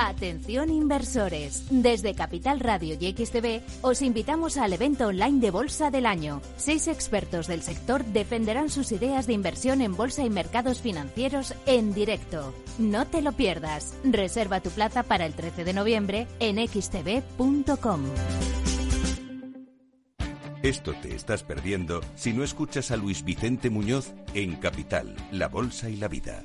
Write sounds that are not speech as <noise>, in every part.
Atención inversores. Desde Capital Radio y XTV os invitamos al evento online de Bolsa del Año. Seis expertos del sector defenderán sus ideas de inversión en bolsa y mercados financieros en directo. No te lo pierdas. Reserva tu plaza para el 13 de noviembre en xtv.com. Esto te estás perdiendo si no escuchas a Luis Vicente Muñoz en Capital, La Bolsa y la Vida.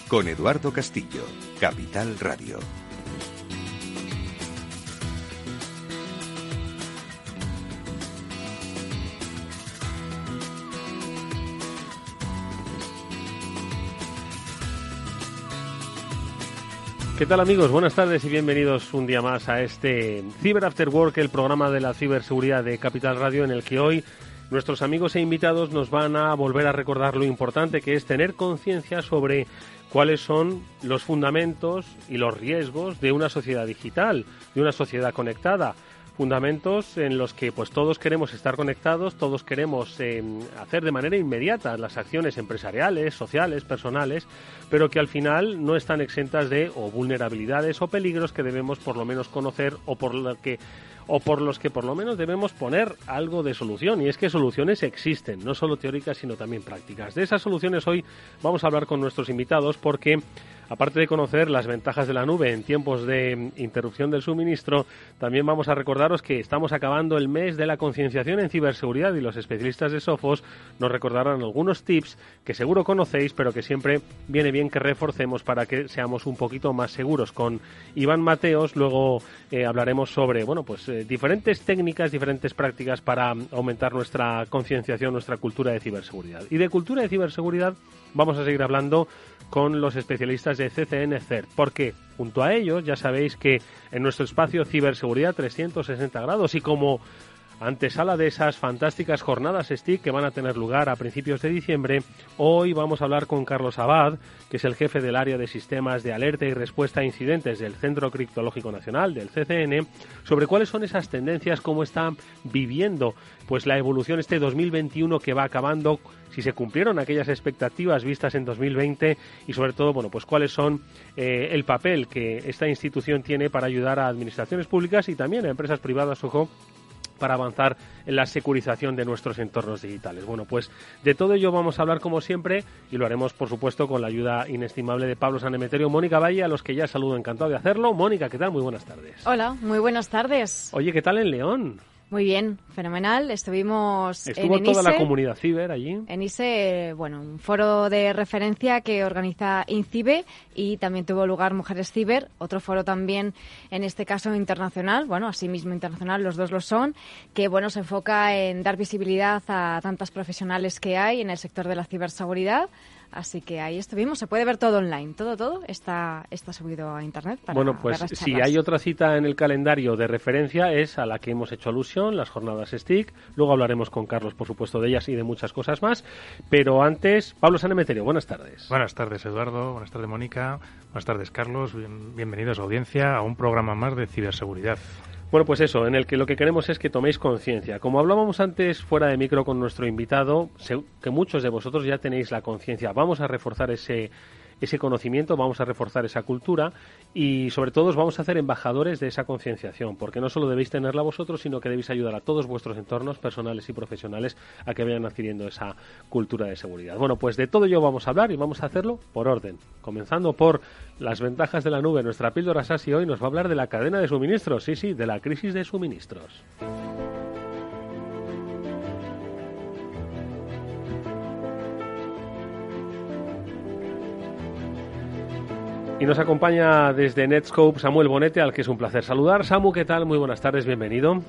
con Eduardo Castillo, Capital Radio. ¿Qué tal amigos? Buenas tardes y bienvenidos un día más a este Cyber After Work, el programa de la ciberseguridad de Capital Radio en el que hoy nuestros amigos e invitados nos van a volver a recordar lo importante que es tener conciencia sobre cuáles son los fundamentos y los riesgos de una sociedad digital, de una sociedad conectada. Fundamentos en los que pues todos queremos estar conectados, todos queremos eh, hacer de manera inmediata las acciones empresariales, sociales, personales, pero que al final no están exentas de o vulnerabilidades o peligros que debemos por lo menos conocer o por lo que o por los que por lo menos debemos poner algo de solución. Y es que soluciones existen, no solo teóricas, sino también prácticas. De esas soluciones hoy vamos a hablar con nuestros invitados porque Aparte de conocer las ventajas de la nube en tiempos de interrupción del suministro, también vamos a recordaros que estamos acabando el mes de la concienciación en ciberseguridad y los especialistas de Sofos nos recordarán algunos tips que seguro conocéis, pero que siempre viene bien que reforcemos para que seamos un poquito más seguros. Con Iván Mateos luego eh, hablaremos sobre, bueno, pues eh, diferentes técnicas, diferentes prácticas para aumentar nuestra concienciación, nuestra cultura de ciberseguridad. Y de cultura de ciberseguridad vamos a seguir hablando con los especialistas de CCN CERT, porque junto a ellos ya sabéis que en nuestro espacio Ciberseguridad 360 grados y como antesala de esas fantásticas jornadas STIC que van a tener lugar a principios de diciembre, hoy vamos a hablar con Carlos Abad, que es el jefe del área de sistemas de alerta y respuesta a incidentes del Centro Criptológico Nacional, del CCN, sobre cuáles son esas tendencias, cómo están viviendo pues la evolución este 2021 que va acabando, si se cumplieron aquellas expectativas vistas en 2020 y sobre todo, bueno, pues cuáles son eh, el papel que esta institución tiene para ayudar a administraciones públicas y también a empresas privadas, ojo, para avanzar en la securización de nuestros entornos digitales. Bueno, pues de todo ello vamos a hablar como siempre y lo haremos, por supuesto, con la ayuda inestimable de Pablo Sanemeterio, Mónica Valle, a los que ya saludo encantado de hacerlo. Mónica, ¿qué tal? Muy buenas tardes. Hola, muy buenas tardes. Oye, ¿qué tal en León? Muy bien, fenomenal. Estuvimos Estuvo en toda la comunidad ciber allí. En ISE, bueno, un foro de referencia que organiza INCIBE y también tuvo lugar Mujeres Ciber, otro foro también, en este caso internacional, bueno, asimismo internacional, los dos lo son, que, bueno, se enfoca en dar visibilidad a tantas profesionales que hay en el sector de la ciberseguridad, Así que ahí estuvimos. Se puede ver todo online. Todo, todo está, está subido a internet. Para bueno, pues ver las si hay otra cita en el calendario de referencia es a la que hemos hecho alusión, las jornadas STIC. Luego hablaremos con Carlos, por supuesto, de ellas y de muchas cosas más. Pero antes, Pablo Sanemeterio, buenas tardes. Buenas tardes, Eduardo. Buenas tardes, Mónica. Buenas tardes, Carlos. Bien- bienvenidos, audiencia, a un programa más de ciberseguridad. Bueno, pues eso, en el que lo que queremos es que toméis conciencia. Como hablábamos antes fuera de micro con nuestro invitado, que muchos de vosotros ya tenéis la conciencia. Vamos a reforzar ese ese conocimiento, vamos a reforzar esa cultura y sobre todo os vamos a hacer embajadores de esa concienciación, porque no solo debéis tenerla vosotros, sino que debéis ayudar a todos vuestros entornos personales y profesionales a que vayan adquiriendo esa cultura de seguridad. Bueno, pues de todo ello vamos a hablar y vamos a hacerlo por orden, comenzando por las ventajas de la nube. Nuestra píldora SASI hoy nos va a hablar de la cadena de suministros, sí, sí, de la crisis de suministros. Y nos acompaña desde Netscope Samuel Bonete, al que es un placer saludar. Samu, ¿qué tal? Muy buenas tardes, bienvenido.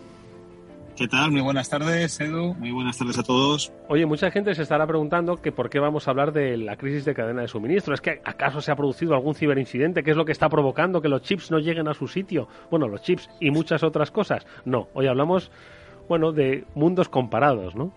¿Qué tal? Muy buenas tardes, Edu. Muy buenas tardes a todos. Oye, mucha gente se estará preguntando que por qué vamos a hablar de la crisis de cadena de suministro. ¿Es que acaso se ha producido algún ciberincidente? ¿Qué es lo que está provocando que los chips no lleguen a su sitio? Bueno, los chips y muchas otras cosas. No, hoy hablamos, bueno, de mundos comparados, ¿no?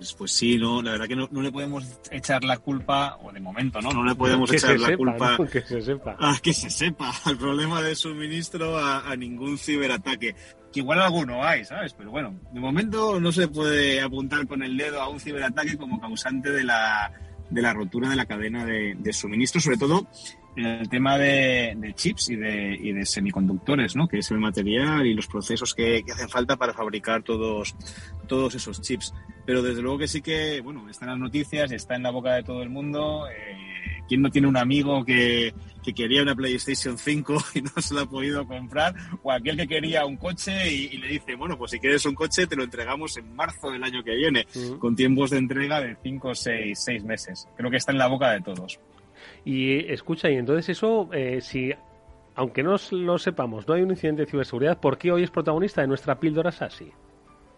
Pues, pues, sí, no, la verdad que no, le podemos echar la culpa, o de momento, ¿no? No le podemos echar la culpa que se sepa. a que se sepa al problema de suministro a, ningún ciberataque. Que igual alguno hay, ¿sabes? Pero bueno, de momento no se puede apuntar con el dedo a un ciberataque como causante de la, de la rotura de la cadena de, de suministro, sobre todo el tema de, chips y de, y de, semiconductores, ¿no? que es el material y los procesos que, hacen falta para fabricar todos, todos esos chips. Pero desde luego que sí que, bueno, está en las noticias, está en la boca de todo el mundo. Eh, ¿Quién no tiene un amigo que, que, quería una PlayStation 5 <laughs> y no se la ha podido comprar? O aquel que quería un coche y, le dice, bueno, pues si quieres un coche te lo entregamos en marzo del año que viene, con tiempos de entrega de 5 o 6 meses. Creo que está en la boca de todos. Y escucha, y entonces eso, eh, si aunque no lo sepamos, no hay un incidente de ciberseguridad, ¿por qué hoy es protagonista de nuestra píldora SASI?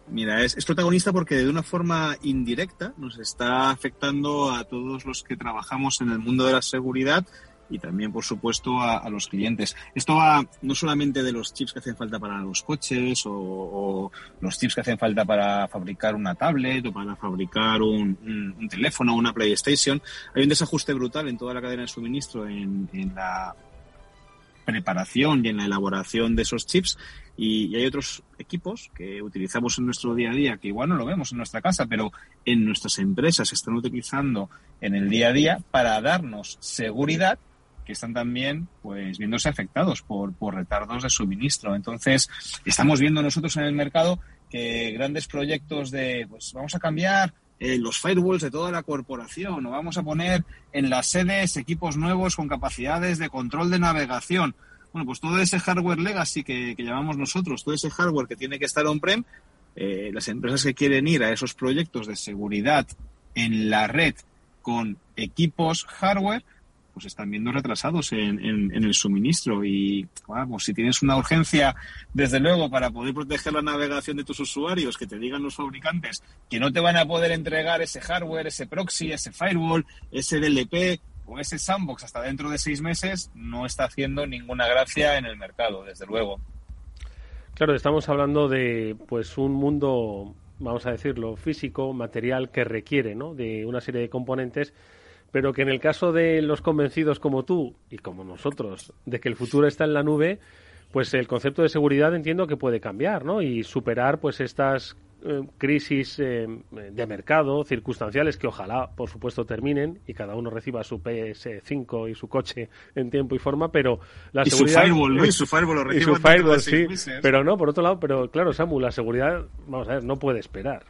Mira, es, protagonista porque de una forma indirecta nos está afectando a todos los que trabajamos en el mundo de la seguridad y también, por supuesto, a, los clientes. Esto va no solamente de los chips que hacen falta para los coches o, los chips que hacen falta para fabricar una tablet o para fabricar un, teléfono o una PlayStation. Hay un desajuste brutal en toda la cadena de suministro en, en la preparación y en la elaboración de esos chips y, hay otros equipos que utilizamos en nuestro día a día que igual no lo vemos en nuestra casa, pero en nuestras empresas se están utilizando en el día a día para darnos seguridad que están también pues viéndose afectados por, por retardos de suministro. Entonces, estamos viendo nosotros en el mercado que grandes proyectos de pues vamos a cambiar eh, los firewalls de toda la corporación o vamos a poner en las sedes equipos nuevos con capacidades de control de navegación. Bueno, pues todo ese hardware legacy que, que llamamos nosotros, todo ese hardware que tiene que estar on-prem, eh, las empresas que quieren ir a esos proyectos de seguridad en la red con equipos hardware, pues están viendo retrasados en, en, el suministro y vamos, si tienes una urgencia, desde luego, para poder proteger la navegación de tus usuarios, que te digan los fabricantes que no te van a poder entregar ese hardware, ese proxy, ese firewall, ese DLP o ese sandbox hasta dentro de seis meses, no está haciendo ninguna gracia en el mercado, desde luego. Claro, estamos hablando de pues un mundo, vamos a decirlo, físico, material que requiere, ¿no? De una serie de componentes pero que en el caso de los convencidos como tú y como nosotros de que el futuro está en la nube, pues el concepto de seguridad entiendo que puede cambiar, ¿no? Y superar pues estas eh, crisis eh, de mercado circunstanciales que ojalá, por supuesto, terminen y cada uno reciba su PS5 y su coche en tiempo y forma, pero la seguridad... Su firewall, ¿no? Y su firewall lo reciba y su firewall, sí. Pero no, por otro lado, pero claro, Samu, la seguridad, vamos a ver, no puede esperar.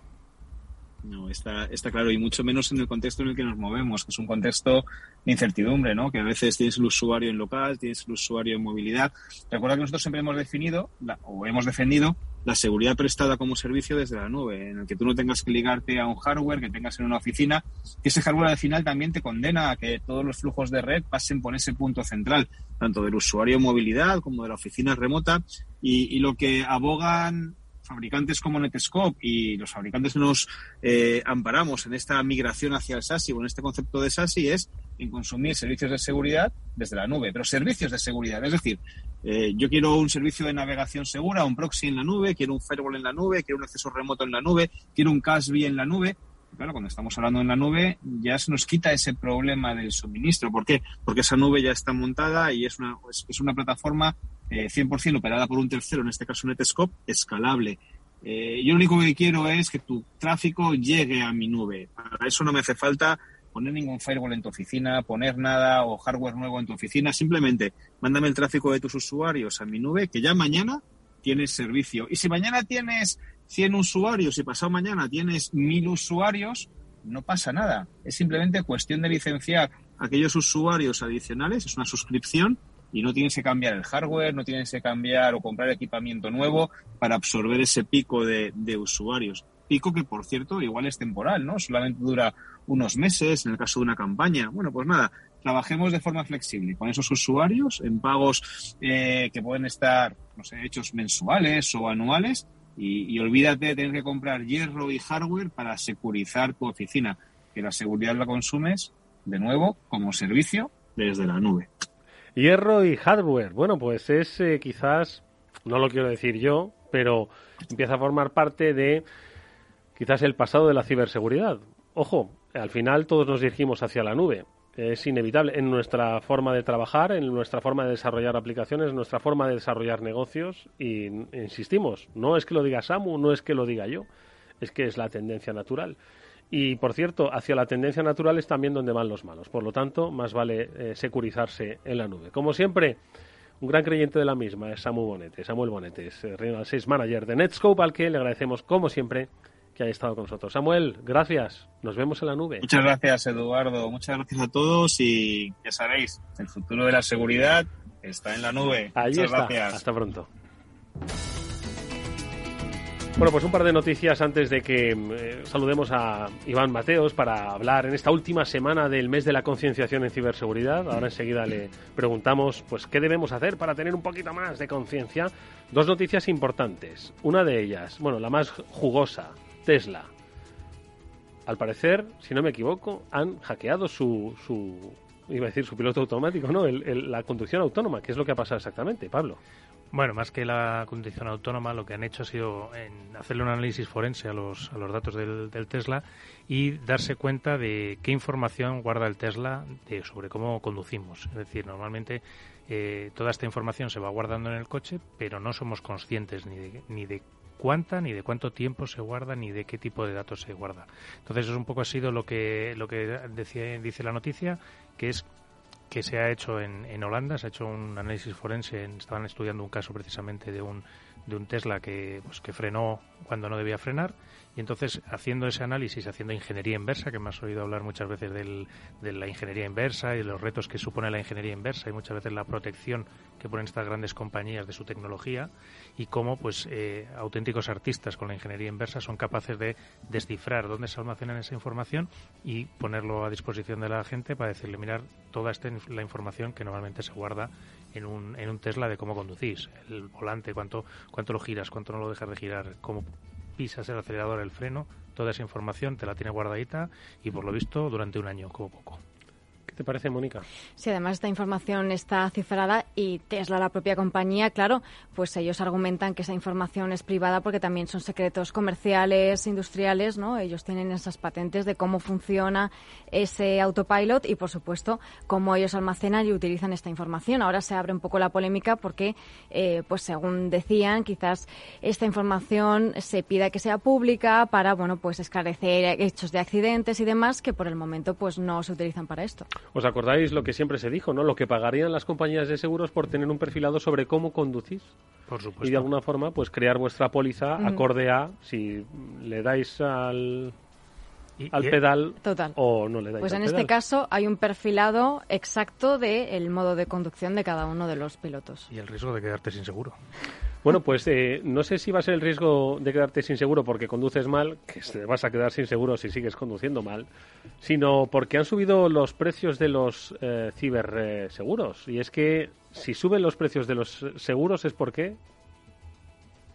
No, está, está claro, y mucho menos en el contexto en el que nos movemos, que es un contexto de incertidumbre, ¿no? Que a veces tienes el usuario en local, tienes el usuario en movilidad. Recuerda que nosotros siempre hemos definido, o hemos defendido, la seguridad prestada como servicio desde la nube, en el que tú no tengas que ligarte a un hardware que tengas en una oficina, que ese hardware al final también te condena a que todos los flujos de red pasen por ese punto central, tanto del usuario en movilidad como de la oficina remota, y lo que abogan fabricantes como Netscope y los fabricantes nos eh, amparamos en esta migración hacia el SASI o en este concepto de SASI es en consumir servicios de seguridad desde la nube, pero servicios de seguridad. Es decir, eh, yo quiero un servicio de navegación segura, un proxy en la nube, quiero un firewall en la nube, quiero un acceso remoto en la nube, quiero un CASB en la nube. claro, cuando estamos hablando en la nube ya se nos quita ese problema del suministro. ¿Por qué? Porque esa nube ya está montada y es una, es una plataforma 100% eh, operada por un tercero, en este caso Netscope, escalable. Eh, yo lo único que quiero es que tu tráfico llegue a mi nube. Para eso no me hace falta poner ningún firewall en tu oficina, poner nada o hardware nuevo en tu oficina. Simplemente mándame el tráfico de tus usuarios a mi nube, que ya mañana tienes servicio. Y si mañana tienes 100 usuarios y pasado mañana tienes 1000 usuarios, no pasa nada. Es simplemente cuestión de licenciar aquellos usuarios adicionales, es una suscripción y no tienes que cambiar el hardware, no tienes que cambiar o comprar equipamiento nuevo para absorber ese pico de, usuarios. Pico que, por cierto, igual es temporal, ¿no? Solamente dura unos meses en el caso de una campaña. Bueno, pues nada, trabajemos de forma flexible con esos usuarios en pagos eh, que pueden estar, no sé, hechos mensuales o anuales y, y, olvídate de tener que comprar hierro y hardware para securizar tu oficina, que la seguridad la consumes, de nuevo, como servicio desde la nube. Hierro y hardware. Bueno, pues es eh, quizás, no lo quiero decir yo, pero empieza a formar parte de quizás el pasado de la ciberseguridad. Ojo, al final todos nos dirigimos hacia la nube. Es inevitable en nuestra forma de trabajar, en nuestra forma de desarrollar aplicaciones, en nuestra forma de desarrollar negocios. Y insistimos, no es que lo diga Samu, no es que lo diga yo, es que es la tendencia natural. Y, por cierto, hacia la tendencia natural es también donde van los malos. Por lo tanto, más vale eh, securizarse en la nube. Como siempre, un gran creyente de la misma es Samu Bonete. Samuel Bonete es eh, Regional Sales Manager de Netscope, al que le agradecemos, como siempre, que haya estado con nosotros. Samuel, gracias. Nos vemos en la nube. Muchas gracias, Eduardo. Muchas gracias a todos y ya sabéis, el futuro de la seguridad está en la nube. Ahí Muchas está. gracias. Hasta pronto. Bueno, pues un par de noticias antes de que eh, saludemos a Iván Mateos para hablar en esta última semana del mes de la concienciación en ciberseguridad. Ahora enseguida le preguntamos pues qué debemos hacer para tener un poquito más de conciencia. Dos noticias importantes. Una de ellas, bueno, la más jugosa, Tesla. Al parecer, si no me equivoco, han hackeado su, su iba a decir su piloto automático, ¿no? El- la conducción autónoma. ¿Qué es lo que ha pasado exactamente, Pablo? Bueno, más que la condición autónoma, lo que han hecho ha sido en hacerle un análisis forense a los, a los datos del, del Tesla y darse cuenta de qué información guarda el Tesla de, sobre cómo conducimos. Es decir, normalmente eh, toda esta información se va guardando en el coche, pero no somos conscientes ni de, ni de cuánta, ni de cuánto tiempo se guarda, ni de qué tipo de datos se guarda. Entonces, eso un poco ha sido lo que, lo que decía, dice la noticia, que es que se ha hecho en, en Holanda, se ha hecho un análisis forense, en- estaban estudiando un caso precisamente de un, de un Tesla que, pues, que frenó cuando no debía frenar. Y entonces haciendo ese análisis, haciendo ingeniería inversa, que me has oído hablar muchas veces del, de la ingeniería inversa y de los retos que supone la ingeniería inversa y muchas veces la protección que ponen estas grandes compañías de su tecnología y cómo pues eh, auténticos artistas con la ingeniería inversa son capaces de descifrar dónde se almacenan esa información y ponerlo a disposición de la gente para decirle mirar toda esta la información que normalmente se guarda en un, en un Tesla de cómo conducís, el volante, cuánto, cuánto lo giras, cuánto no lo dejas de girar, cómo pisas el acelerador, el freno, toda esa información te la tiene guardadita y por lo visto durante un año como poco. ¿Qué te parece, Mónica? Sí, además esta información está cifrada y Tesla, la propia compañía, claro, pues ellos argumentan que esa información es privada porque también son secretos comerciales, industriales, ¿no? Ellos tienen esas patentes de cómo funciona ese autopilot y, por supuesto, cómo ellos almacenan y utilizan esta información. Ahora se abre un poco la polémica porque, eh, pues según decían, quizás esta información se pida que sea pública para, bueno, pues esclarecer hechos de accidentes y demás que por el momento, pues no se utilizan para esto. ¿Os acordáis lo que siempre se dijo, no? Lo que pagarían las compañías de seguros por tener un perfilado sobre cómo conducís. Por Y supuesto. de alguna forma, pues crear vuestra póliza acorde a si le dais al, Y- al y- pedal Total. o no le dais Pues al en este caso hay un perfilado exacto del modo de conducción de cada uno de los pilotos. y el riesgo de quedarte sin seguro. Bueno, pues eh, no sé si va a ser el riesgo de quedarte sin seguro porque conduces mal, que te vas a quedar sin seguro si sigues conduciendo mal, sino porque han subido los precios de los eh, ciberseguros. y es que si suben los precios de los seguros es porque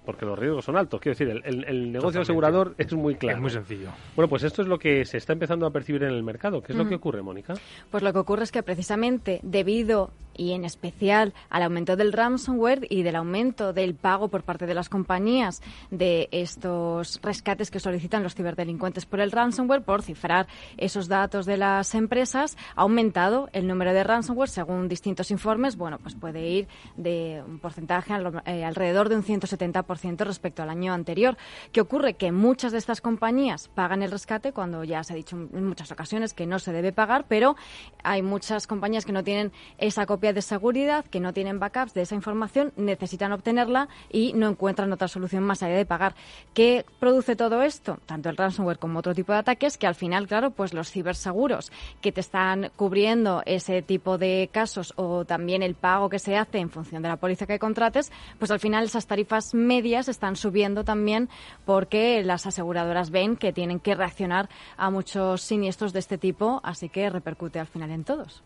porque los riesgos son altos. Quiero decir, el, el- el negocio Totalmente. asegurador es muy claro. Es muy sencillo. Bueno, pues esto es lo que se está empezando a percibir en el mercado. ¿Qué es lo que ocurre, Mónica? Pues lo que ocurre es que precisamente debido y en especial al aumento del ransomware y del aumento del pago por parte de las compañías de estos rescates que solicitan los ciberdelincuentes por el ransomware, por cifrar esos datos de las empresas, ha aumentado el número de ransomware según distintos informes. Bueno, pues puede ir de un porcentaje eh, alrededor de un 170% respecto al año anterior. ¿Qué ocurre? Que muchas de estas compañías pagan el rescate cuando ya se ha dicho en muchas ocasiones que no se debe pagar, pero hay muchas compañías que no tienen esa copia de seguridad, que no tienen backups de esa información, necesitan obtenerla y no encuentran otra solución más allá de pagar. ¿Qué produce todo esto? Tanto el ransomware como otro tipo de ataques que al final, claro, pues los ciberseguros que te están cubriendo ese tipo de casos o también el pago que se hace en función de la póliza que contrates, pues al final esas tarifas medias están subiendo también porque las aseguradoras ven que tienen que reaccionar a muchos siniestros de este tipo, así que repercute al final en todos.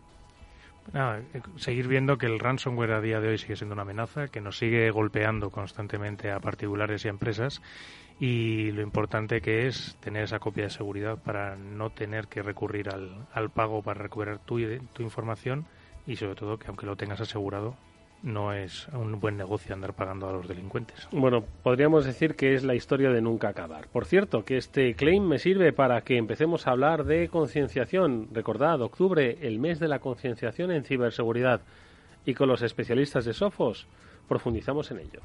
Eh, seguir viendo que el ransomware a día de hoy sigue siendo una amenaza, que nos sigue golpeando constantemente a particulares y a empresas y lo importante que es tener esa copia de seguridad para no tener que recurrir al, al pago para recuperar tu, tu información y sobre todo que aunque lo tengas asegurado no es un buen negocio andar pagando a los delincuentes. Bueno, podríamos decir que es la historia de nunca acabar. Por cierto, que este claim me sirve para que empecemos a hablar de concienciación. Recordad, octubre, el mes de la concienciación en ciberseguridad. Y con los especialistas de Sofos profundizamos en ello.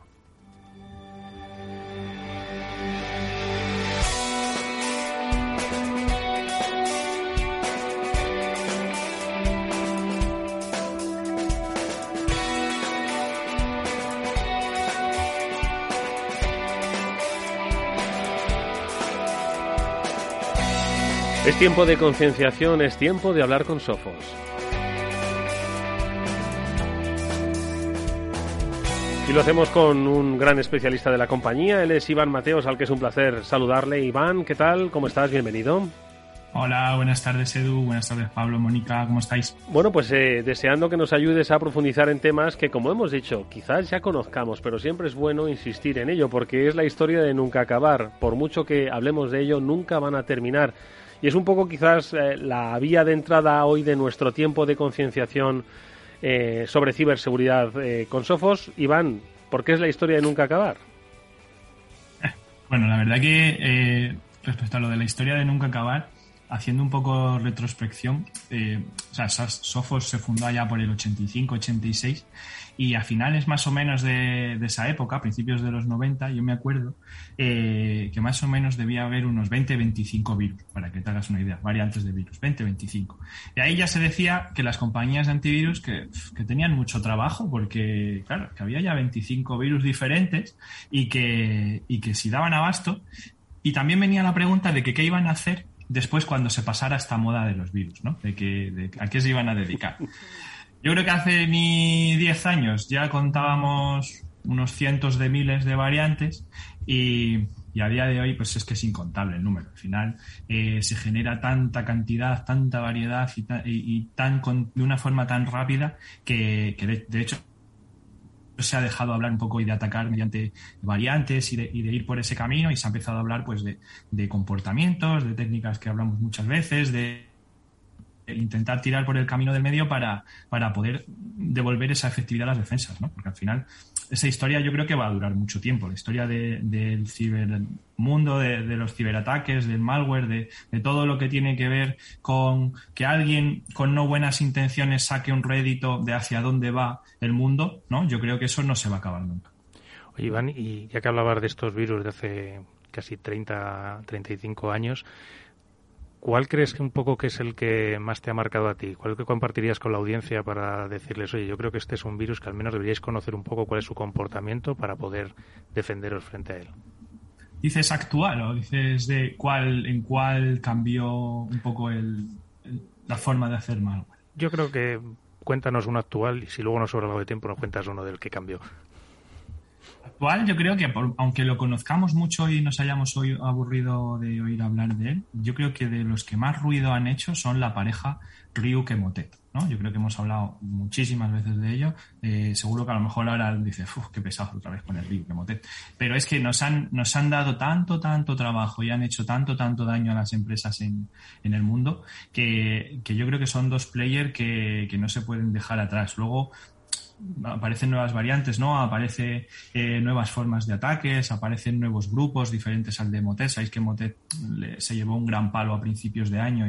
Es tiempo de concienciación, es tiempo de hablar con Sofos. Y lo hacemos con un gran especialista de la compañía, él es Iván Mateos, al que es un placer saludarle. Iván, ¿qué tal? ¿Cómo estás? Bienvenido. Hola, buenas tardes Edu, buenas tardes Pablo, Mónica, ¿cómo estáis? Bueno, pues eh, deseando que nos ayudes a profundizar en temas que, como hemos dicho, quizás ya conozcamos, pero siempre es bueno insistir en ello, porque es la historia de nunca acabar. Por mucho que hablemos de ello, nunca van a terminar. Y es un poco quizás eh, la vía de entrada hoy de nuestro tiempo de concienciación eh, sobre ciberseguridad eh, con Sofos. Iván, ¿por qué es la historia de nunca acabar? <laughs> Bueno, la verdad que respecto a lo de la historia de nunca acabar, haciendo un poco retrospección, o sea, Sofos se fundó allá por el 85-86 y a finales más o menos de, esa época, a principios de los 90, yo me acuerdo eh, que más o menos debía haber unos 20-25 virus, para que te hagas una idea, variantes de virus, 20-25. Y ahí ya se decía que las compañías de antivirus que, tenían mucho trabajo, porque, claro, que había ya 25 virus diferentes y que, y que si daban abasto. Y también venía la pregunta de que qué iban a hacer después cuando se pasara esta moda de los virus, ¿no? De que, a qué se iban a dedicar. Yo creo que hace ni 10 años ya contábamos unos cientos de miles de variantes y, a día de hoy pues es que es incontable el número. Al final eh, se genera tanta cantidad, tanta variedad y, tan de una forma tan rápida que, de, hecho se ha dejado hablar un poco y de atacar mediante variantes y de, ir por ese camino y se ha empezado a hablar pues de, de comportamientos, de técnicas que hablamos muchas veces, de intentar tirar por el camino del medio para, para poder devolver esa efectividad a las defensas, ¿no? Porque al final esa historia yo creo que va a durar mucho tiempo. La historia del cibermundo, de, de, los ciberataques, del malware, de, de, todo lo que tiene que ver con que alguien con no buenas intenciones saque un rédito de hacia dónde va el mundo, ¿no? Yo creo que eso no se va a acabar nunca. Oye, Iván, y ya que hablabas de estos virus de hace casi 30, 35 años, ¿Cuál crees que un poco que es el que más te ha marcado a ti? ¿Cuál que compartirías con la audiencia para decirles, oye, yo creo que este es un virus que al menos deberíais conocer un poco cuál es su comportamiento para poder defenderos frente a él? ¿Dices actual o dices de cuál, en cuál cambió un poco el, la forma de hacer malware? Yo creo que cuéntanos uno actual y si luego nos sobra algo de tiempo nos cuentas uno del que cambió. Actual, yo creo que aunque lo conozcamos mucho y nos hayamos hoy aburrido de oír hablar de él, yo creo que de los que más ruido han hecho son la pareja Ryuk Motet. ¿no? Yo creo que hemos hablado muchísimas veces de ello. Eh, seguro que a lo mejor ahora dice, uff, qué pesado otra vez con el Ryuk Motet. Pero es que nos han, nos han dado tanto, tanto trabajo y han hecho tanto, tanto daño a las empresas en, en el mundo que, que, yo creo que son dos players que, que no se pueden dejar atrás. Luego, aparecen nuevas variantes, ¿no? Aparece eh, nuevas formas de ataques, aparecen nuevos grupos diferentes al de Motet. Sabéis que Motet se llevó un gran palo a principios de año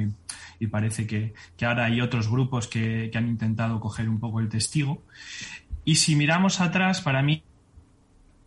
y, parece que, ahora hay otros grupos que, han intentado coger un poco el testigo. Y si miramos atrás, para mí,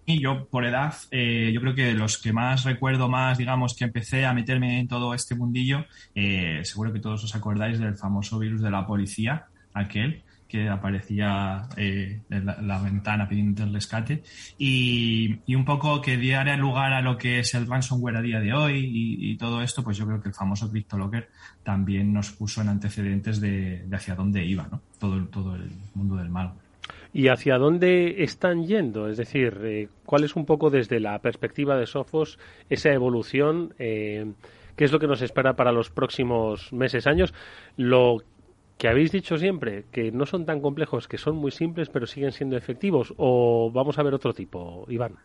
yo por edad, eh, yo creo que los que más recuerdo más, digamos, que empecé a meterme en todo este mundillo, eh, seguro que todos os acordáis del famoso virus de la policía, aquel, que aparecía eh, en la, ventana pidiendo el rescate y, un poco que diera lugar a lo que es el ransomware a día de hoy y, todo esto, pues yo creo que el famoso CryptoLocker también nos puso en antecedentes de, hacia dónde iba ¿no? todo, todo el mundo del malware. ¿Y hacia dónde están yendo? Es decir, eh, ¿cuál es un poco desde la perspectiva de Sophos esa evolución? Eh, ¿Qué es lo que nos espera para los próximos meses, años? Que habéis dicho siempre que no son tan complejos, que son muy simples, pero siguen siendo efectivos? ¿O vamos a ver otro tipo, Iván?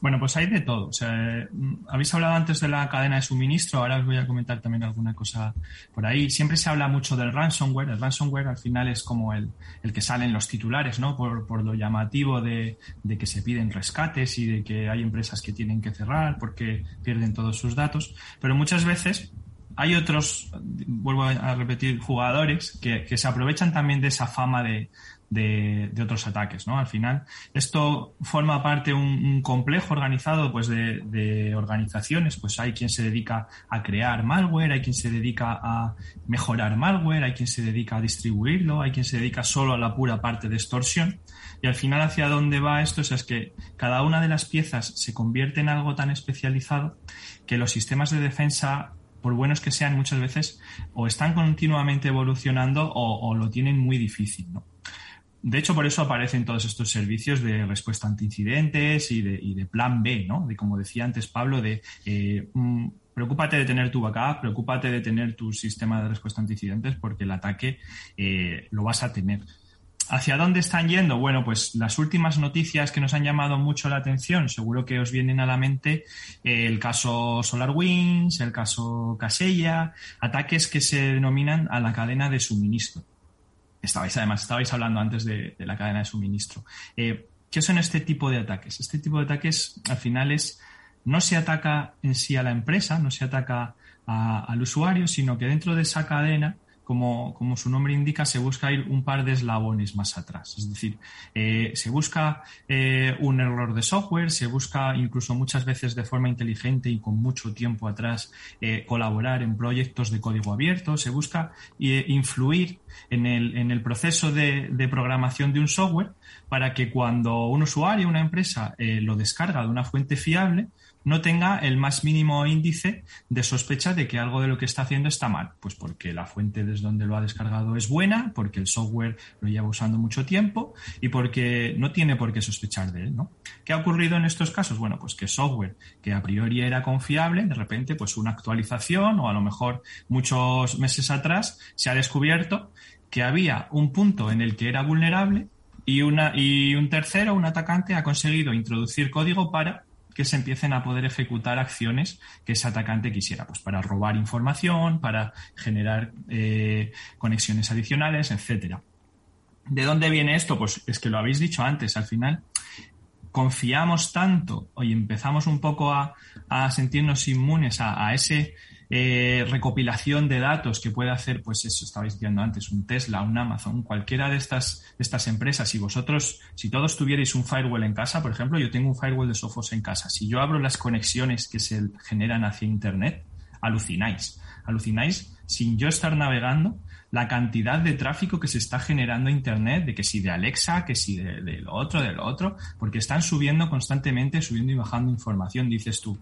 Bueno, pues hay de todo. Sea, habéis hablado antes de la cadena de suministro, ahora os voy a comentar también alguna cosa por ahí. Siempre se habla mucho del ransomware. El ransomware al final es como el, el que sale en los titulares, ¿no? Por, por lo llamativo de, de, que se piden rescates y de que hay empresas que tienen que cerrar porque pierden todos sus datos. Pero muchas veces hay otros, vuelvo a repetir, jugadores que, se aprovechan también de esa fama de, otros ataques, ¿no? Al final, esto forma parte de un, complejo organizado, pues, de, organizaciones. Pues hay quien se dedica a crear malware, hay quien se dedica a mejorar malware, hay quien se dedica a distribuirlo, hay quien se dedica solo a la pura parte de extorsión. Y al final, hacia dónde va esto es que cada una de las piezas se convierte en algo tan especializado que los sistemas de defensa por buenos que sean, muchas veces o están continuamente evolucionando o, lo tienen muy difícil. De hecho, por eso aparecen todos estos servicios de respuesta ante incidentes y de, plan B, ¿no? De como decía antes Pablo, de eh, mm, preocúpate de tener tu backup, preocúpate de tener tu sistema de respuesta ante incidentes porque el ataque eh, lo vas a tener. ¿Hacia dónde están yendo? Bueno, pues las últimas noticias que nos han llamado mucho la atención, seguro que os vienen a la mente eh, el caso SolarWinds, el caso Casella, ataques que se denominan a la cadena de suministro. Estabais, además, estabais hablando antes de, la cadena de suministro. Eh, ¿Qué son este tipo de ataques? Este tipo de ataques, al final, es no se ataca en sí a la empresa, no se ataca al usuario, sino que dentro de esa cadena como, su nombre indica, se busca ir un par de eslabones más atrás. Es decir, eh, se busca eh, un error de software, se busca incluso muchas veces de forma inteligente y con mucho tiempo atrás eh, colaborar en proyectos de código abierto, se busca influir en el, en el proceso de, de, programación de un software para que cuando un usuario, una empresa, lo descarga de una fuente fiable, no tenga el más mínimo índice de sospecha de que algo de lo que está haciendo está mal. Pues porque la fuente desde donde lo ha descargado es buena, porque el software lo lleva usando mucho tiempo y porque no tiene por qué sospechar de él, ¿no? ¿Qué ha ocurrido en estos casos? Bueno, pues que software que a priori era confiable, de repente, pues una actualización o a lo mejor muchos meses atrás se ha descubierto que había un punto en el que era vulnerable y, una, y un tercero, un atacante, ha conseguido introducir código para que se empiecen a poder ejecutar acciones que ese atacante quisiera, pues para robar información, para generar eh, conexiones adicionales, etcétera. ¿De dónde viene esto? Pues es que lo habéis dicho antes, al final confiamos tanto y empezamos un poco a, sentirnos inmunes a ese eh, recopilación de datos que puede hacer, pues eso estabais diciendo antes, un Tesla, un Amazon, cualquiera de estas, empresas. Si vosotros, si todos tuvierais un firewall en casa, por ejemplo, yo tengo un firewall de Sophos en casa. Si yo abro las conexiones que se generan hacia Internet, alucináis. Alucináis sin yo estar navegando la cantidad de tráfico que se está generando a Internet, de que si de Alexa, que si de lo otro, de lo otro, porque están subiendo constantemente, subiendo y bajando información, dices tú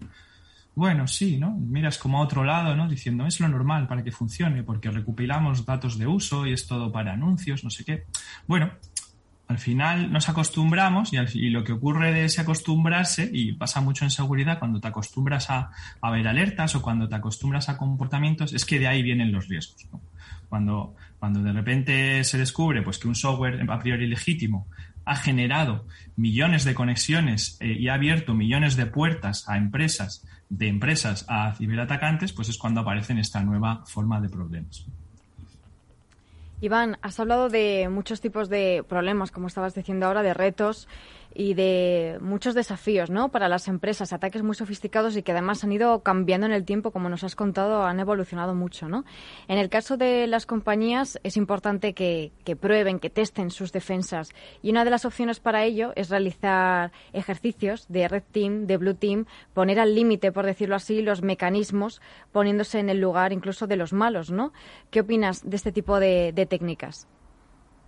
bueno, sí, ¿no? Miras como a otro lado, ¿no? Diciendo, es lo normal para que funcione, porque recopilamos datos de uso y es todo para anuncios, no sé qué. Bueno, al final nos acostumbramos y, lo que ocurre de ese acostumbrarse, y pasa mucho en seguridad, cuando te acostumbras a, ver alertas o cuando te acostumbras a comportamientos, es que de ahí vienen los riesgos. Cuando, cuando de repente se descubre pues, que un software a priori legítimo ha generado millones de conexiones eh, y ha abierto millones de puertas a empresas, de empresas a ciberatacantes, pues es cuando aparecen esta nueva forma de problemas. Iván, has hablado de muchos tipos de problemas, como estabas diciendo ahora, de retos y de muchos desafíos ¿no? para las empresas, ataques muy sofisticados y que además han ido cambiando en el tiempo, como nos has contado, han evolucionado mucho. ¿no? En el caso de las compañías es importante que, prueben, que testen sus defensas y una de las opciones para ello es realizar ejercicios de Red Team, de Blue Team, poner al límite, por decirlo así, los mecanismos poniéndose en el lugar incluso de los malos. ¿no? ¿Qué opinas de este tipo de técnicas?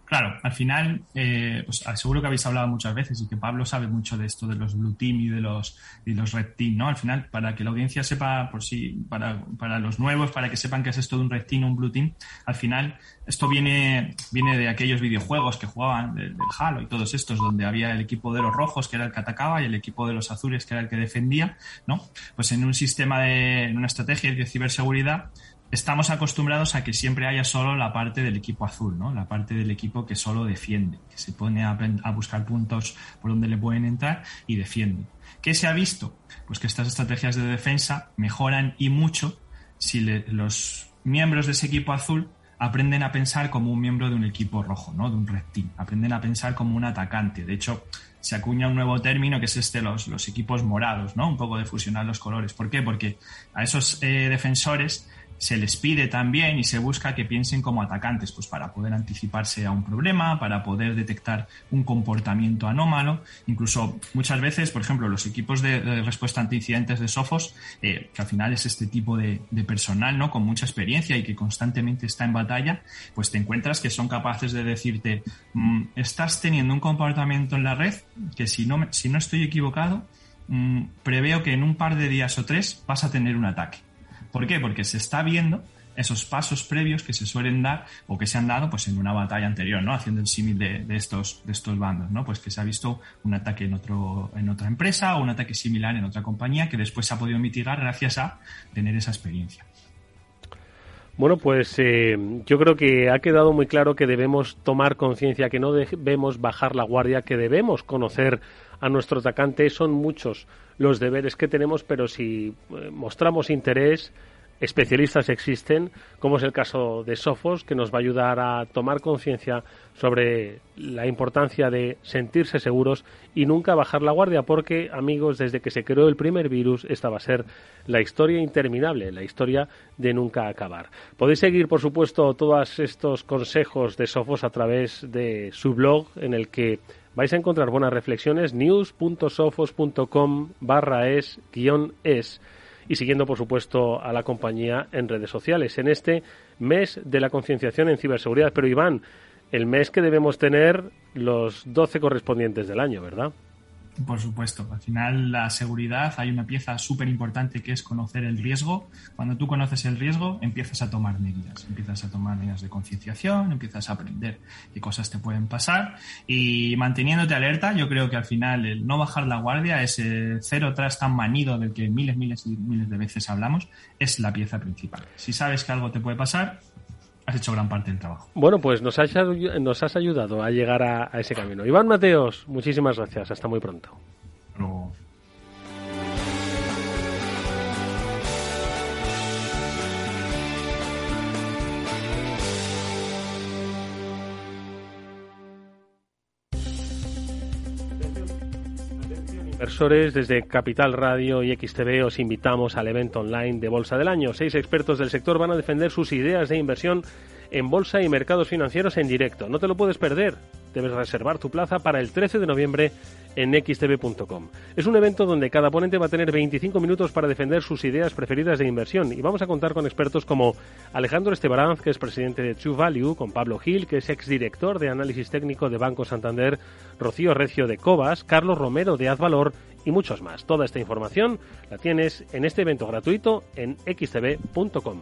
Claro, al final, eh, seguro que habéis hablado muchas veces y que Pablo sabe mucho de esto de los blue team y de los, y los red team, ¿no? Al final, para que la audiencia sepa por sí, para, para los nuevos, para que sepan qué es esto de un red team o un blue team, al final, esto viene, viene de aquellos videojuegos que jugaban, del, Halo y todos estos, donde había el equipo de los rojos, que era el que atacaba, y el equipo de los azules, que era el que defendía, ¿no? Pues en un sistema de, en una estrategia de ciberseguridad, estamos acostumbrados a que siempre haya solo la parte del equipo azul, ¿no? La parte del equipo que solo defiende, que se pone a, buscar puntos por donde le pueden entrar y defiende. ¿Qué se ha visto? Pues que estas estrategias de defensa mejoran y mucho si los miembros de ese equipo azul aprenden a pensar como un miembro de un equipo rojo, ¿no? De un red. Aprenden a pensar como un atacante. De hecho, se acuña un nuevo término que es este, los, los equipos morados, ¿no? Un poco de fusionar los colores. ¿Por qué? Porque a esos eh, defensores se les pide también y se busca que piensen como atacantes, pues para poder anticiparse a un problema, para poder detectar un comportamiento anómalo. Incluso muchas veces, por ejemplo, los equipos de, respuesta ante incidentes de Sofos, eh, que al final es este tipo de, personal, ¿no? Con mucha experiencia y que constantemente está en batalla, pues te encuentras que son capaces de decirte, mm, estás teniendo un comportamiento en la red que si no, si no estoy equivocado, mm, preveo que en un par de días o tres vas a tener un ataque. ¿Por qué? Porque se está viendo esos pasos previos que se suelen dar o que se han dado pues en una batalla anterior, ¿no? Haciendo el símil de, estos, de estos bandos, ¿no? Pues que se ha visto un ataque en otro, en otra empresa o un ataque similar en otra compañía que después se ha podido mitigar gracias a tener esa experiencia. Bueno, pues eh, yo creo que ha quedado muy claro que debemos tomar conciencia, que no debemos bajar la guardia, que debemos conocer a nuestro atacante. Son muchos los deberes que tenemos, pero si eh, mostramos interés, especialistas existen, como es el caso de Sofos, que nos va a ayudar a tomar conciencia sobre la importancia de sentirse seguros y nunca bajar la guardia, porque, amigos, desde que se creó el primer virus, esta va a ser la historia interminable, la historia de nunca acabar. Podéis seguir, por supuesto, todos estos consejos de Sofos a través de su blog, en el que vais a encontrar buenas reflexiones, news.sofos.com barra es guion es y siguiendo por supuesto a la compañía en redes sociales en este mes de la concienciación en ciberseguridad. Pero Iván, el mes que debemos tener los 12 correspondientes del año, ¿verdad? Por supuesto, al final la seguridad hay una pieza súper importante que es conocer el riesgo. Cuando tú conoces el riesgo, empiezas a tomar medidas, empiezas a tomar medidas de concienciación, empiezas a aprender qué cosas te pueden pasar y manteniéndote alerta, yo creo que al final el no bajar la guardia, ese cero atrás tan manido del que miles, miles y miles de veces hablamos, es la pieza principal. Si sabes que algo te puede pasar, has hecho gran parte del trabajo. Bueno, pues nos has, nos has ayudado a llegar a, ese camino. Iván Mateos, muchísimas gracias. Hasta muy pronto. Inversores, desde Capital Radio y XTV os invitamos al evento online de Bolsa del Año. Seis expertos del sector van a defender sus ideas de inversión en bolsa y mercados financieros en directo. No te lo puedes perder. Debes reservar tu plaza para el 13 de noviembre en xtv.com. Es un evento donde cada ponente va a tener 25 minutos para defender sus ideas preferidas de inversión y vamos a contar con expertos como Alejandro Estebaranz, que es presidente de True Value, con Pablo Gil, que es exdirector de análisis técnico de Banco Santander, Rocío Recio de Cobas, Carlos Romero de Advalor y muchos más. Toda esta información la tienes en este evento gratuito en xtv.com.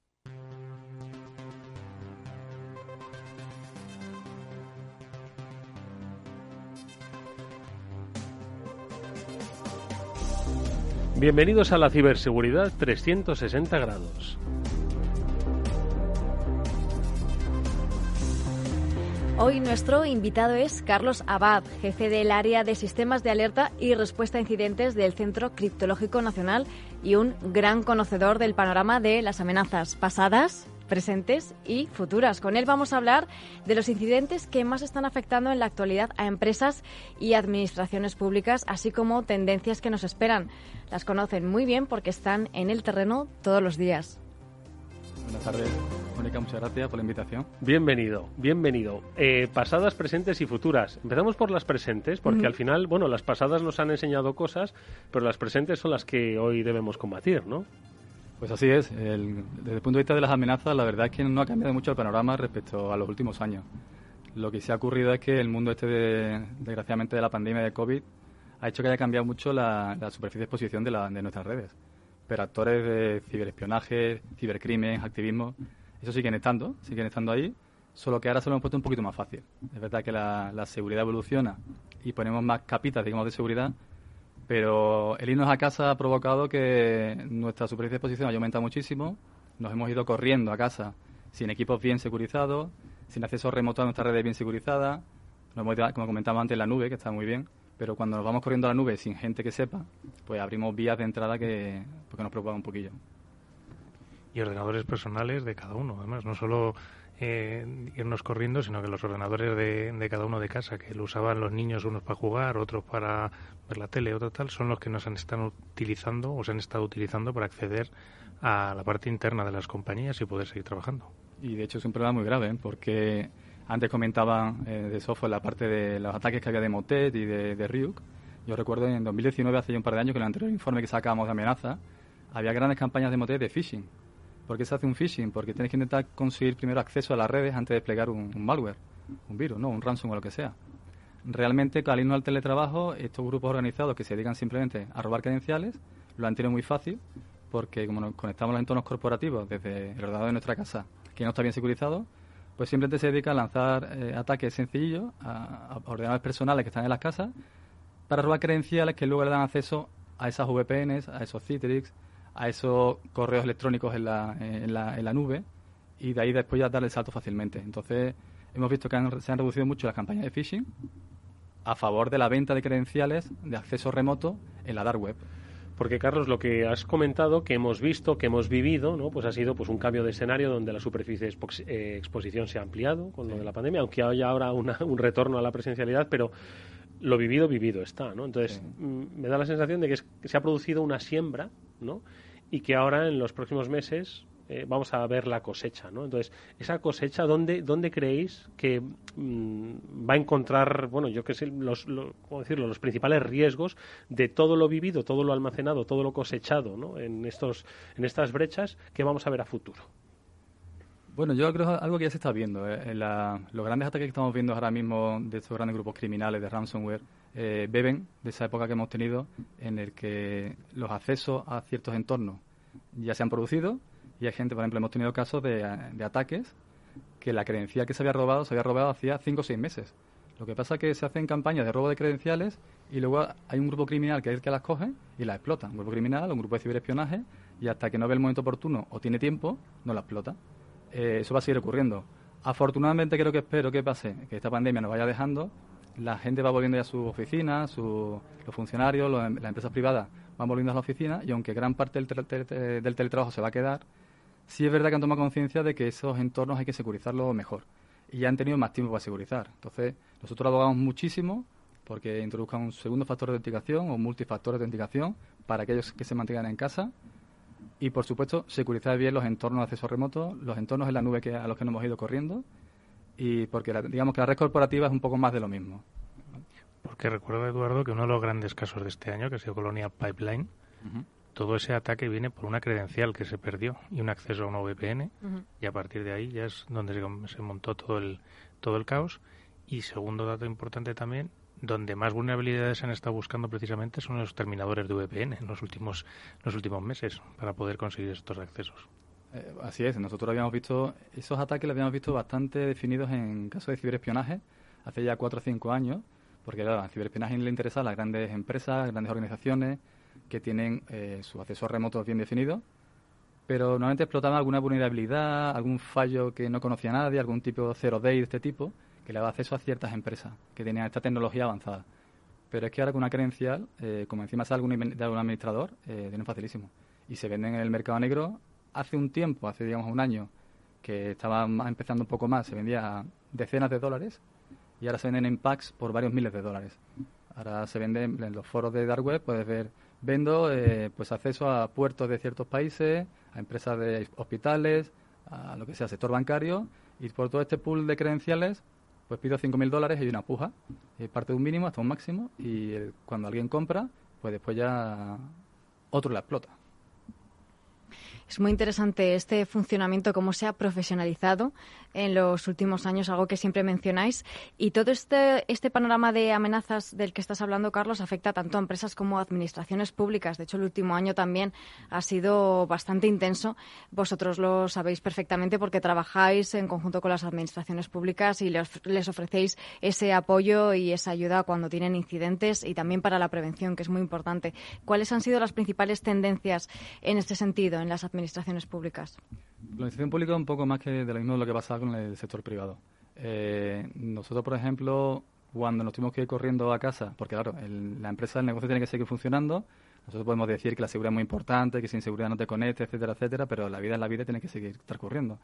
Bienvenidos a la ciberseguridad 360 grados. Hoy nuestro invitado es Carlos Abad, jefe del área de sistemas de alerta y respuesta a incidentes del Centro Criptológico Nacional y un gran conocedor del panorama de las amenazas pasadas, presentes y futuras. Con él vamos a hablar de los incidentes que más están afectando en la actualidad a empresas y administraciones públicas, así como tendencias que nos esperan. Las conocen muy bien porque están en el terreno todos los días. Buenas tardes, Mónica, muchas gracias por la invitación. Bienvenido, bienvenido. Eh, pasadas, presentes y futuras. Empezamos por las presentes, porque al final, bueno, las pasadas nos han enseñado cosas, pero las presentes son las que hoy debemos combatir, ¿no? Pues así es. desde el punto de vista de las amenazas, la verdad es que no ha cambiado mucho el panorama respecto a los últimos años. Lo que se ha ocurrido es que el mundo este, de, desgraciadamente, de la pandemia de COVID ha hecho que haya cambiado mucho la, superficie de exposición de, de nuestras redes. Pero actores de ciberespionaje, cibercrimen, activismo, eso siguen estando, siguen estando ahí, solo que ahora se lo hemos puesto un poquito más fácil. Es verdad que la, la seguridad evoluciona y ponemos más capitas, digamos, de seguridad, pero el irnos a casa ha provocado que nuestra superficie de exposición haya aumentado muchísimo. Nos hemos ido corriendo a casa sin equipos bien securizados, sin acceso remoto a nuestra red bien securizada. como comentaba antes, la nube, que está muy bien. Pero cuando nos vamos corriendo a la nube sin gente que sepa, pues abrimos vías de entrada que, nos preocupa un poquillo. Y ordenadores personales de cada uno, además, no solo eh, irnos corriendo, sino que los ordenadores de, de, cada uno de casa, que lo usaban los niños unos para jugar, otros para ver la tele, otros tal, son los que nos han estado utilizando o se han estado utilizando para acceder a la parte interna de las compañías y poder seguir trabajando. Y de hecho es un problema muy grave, ¿eh? porque antes comentaba eh, de software la parte de los ataques que había de Motet y de, de Ryuk. Yo recuerdo en 2019, hace ya un par de años, que en el anterior informe que sacábamos de amenaza, había grandes campañas de Motet de phishing ¿Por qué se hace un phishing? Porque tienes que intentar conseguir primero acceso a las redes antes de desplegar un, malware, un virus, no, un ransom o lo que sea. Realmente, al irnos al teletrabajo, estos grupos organizados que se dedican simplemente a robar credenciales, lo han tenido muy fácil porque como nos conectamos los entornos corporativos desde el ordenador de nuestra casa, que no está bien securizado, pues simplemente se dedica a lanzar eh, ataques sencillos a, ordenadores personales que están en las casas para robar credenciales que luego le dan acceso a esas VPNs, a esos Citrix, a esos correos electrónicos en la, en la, en la nube y de ahí después ya darle el salto fácilmente. Entonces, hemos visto que se han reducido mucho las campañas de phishing a favor de la venta de credenciales de acceso remoto en la dark web. Porque Carlos, lo que has comentado, que hemos visto, que hemos vivido, ¿no? pues ha sido pues un cambio de escenario donde la superficie de eh, exposición se ha ampliado con lo de la pandemia, aunque haya ahora un retorno a la presencialidad, pero lo vivido, vivido está, ¿no? Entonces, mm, me da la sensación de que, se ha producido una siembra, ¿no? Y que ahora, en los próximos meses, eh, vamos a ver la cosecha, ¿no? Entonces, esa cosecha, ¿dónde, dónde creéis que mm, va a encontrar, bueno, yo qué sé, los, ¿cómo decirlo?, los principales riesgos de todo lo vivido, todo lo almacenado, todo lo cosechado, ¿no? En, estos, en estas brechas que vamos a ver a futuro. Bueno, yo creo algo que ya se está viendo. Eh, los grandes ataques que estamos viendo ahora mismo de estos grandes grupos criminales de ransomware eh, beben de esa época que hemos tenido en el que los accesos a ciertos entornos ya se han producido y hay gente, por ejemplo, hemos tenido casos de, ataques que la credencial que se había robado se había robado hacía cinco o seis meses. Lo que pasa es que se hacen campañas de robo de credenciales y luego hay un grupo criminal que es que las coge y las explota. Un grupo criminal, un grupo de ciberespionaje y hasta que no ve el momento oportuno o tiene tiempo, no la explota. Eh, eso va a seguir ocurriendo. Afortunadamente creo que espero que pase, que esta pandemia nos vaya dejando, la gente va volviendo ya a sus oficinas, los funcionarios, las empresas privadas van van volviendo a la oficina y aunque gran parte del, del teletrabajo se va a quedar, sí es verdad que han tomado conciencia de que esos entornos hay que securizarlos mejor y ya han tenido más tiempo para segurizar. Entonces, nosotros abogamos muchísimo porque introduzcan un segundo factor de autenticación o multifactor de autenticación para aquellos que se mantengan en casa y, por supuesto, securizar bien los entornos de acceso remoto, los entornos en la nube que, a los que nos hemos ido corriendo y porque digamos que la red corporativa es un poco más de lo mismo. Porque recuerdo, Eduardo, que uno de los grandes casos de este año, que ha sido Colonia Pipeline, todo ese ataque viene por una credencial que se perdió y un acceso a una VPN y a partir de ahí ya es donde se, montó todo el, todo el caos. Y segundo dato importante también, donde más vulnerabilidades se han estado buscando precisamente son los terminadores de VPN en los últimos, los últimos meses para poder conseguir estos accesos. Eh, así es, nosotros habíamos visto, esos ataques los habíamos visto bastante definidos en caso de ciberespionaje hace ya cuatro o cinco años, porque claro, al ciberespionaje le interesa a las grandes empresas, grandes organizaciones, que tienen eh, su acceso remoto bien definido, pero normalmente explotaban alguna vulnerabilidad, algún fallo que no conocía nadie, algún tipo zero day de este tipo, que le daba acceso a ciertas empresas que tenían esta tecnología avanzada. Pero es que ahora con una credencial, eh, como encima sale algún, de algún administrador, eh, tienen facilísimo. Y se venden en el mercado negro hace un tiempo, hace digamos un año, que estaba empezando un poco más, se vendía decenas de dólares y ahora se venden en packs por varios miles de dólares. Ahora se venden en los foros de Dark Web, puedes ver vendo eh, pues acceso a puertos de ciertos países, a empresas de hospitales, a lo que sea, sector bancario, y por todo este pool de credenciales, pues pido 5.000 dólares y una puja, y parte de un mínimo hasta un máximo, y cuando alguien compra, pues después ya otro la explota. Es muy interesante este funcionamiento, cómo se ha profesionalizado en los últimos años, algo que siempre mencionáis. Y todo este, este panorama de amenazas del que estás hablando, Carlos, afecta tanto a empresas como a administraciones públicas. De hecho, el último año también ha sido bastante intenso. Vosotros lo sabéis perfectamente porque trabajáis en conjunto con las administraciones públicas y les, ofrecéis ese apoyo y esa ayuda cuando tienen incidentes y también para la prevención, que es muy importante. ¿Cuáles han sido las principales tendencias en este sentido en las administraciones? públicas? La administración pública es un poco más que de lo mismo lo que pasa con el sector privado. Eh, nosotros, por ejemplo, cuando nos tuvimos que ir corriendo a casa, porque claro, la empresa, el negocio tiene que seguir funcionando, nosotros podemos decir que la seguridad es muy importante, que sin seguridad no te conectes, etcétera, etcétera, pero la vida es la vida y tiene que seguir transcurriendo.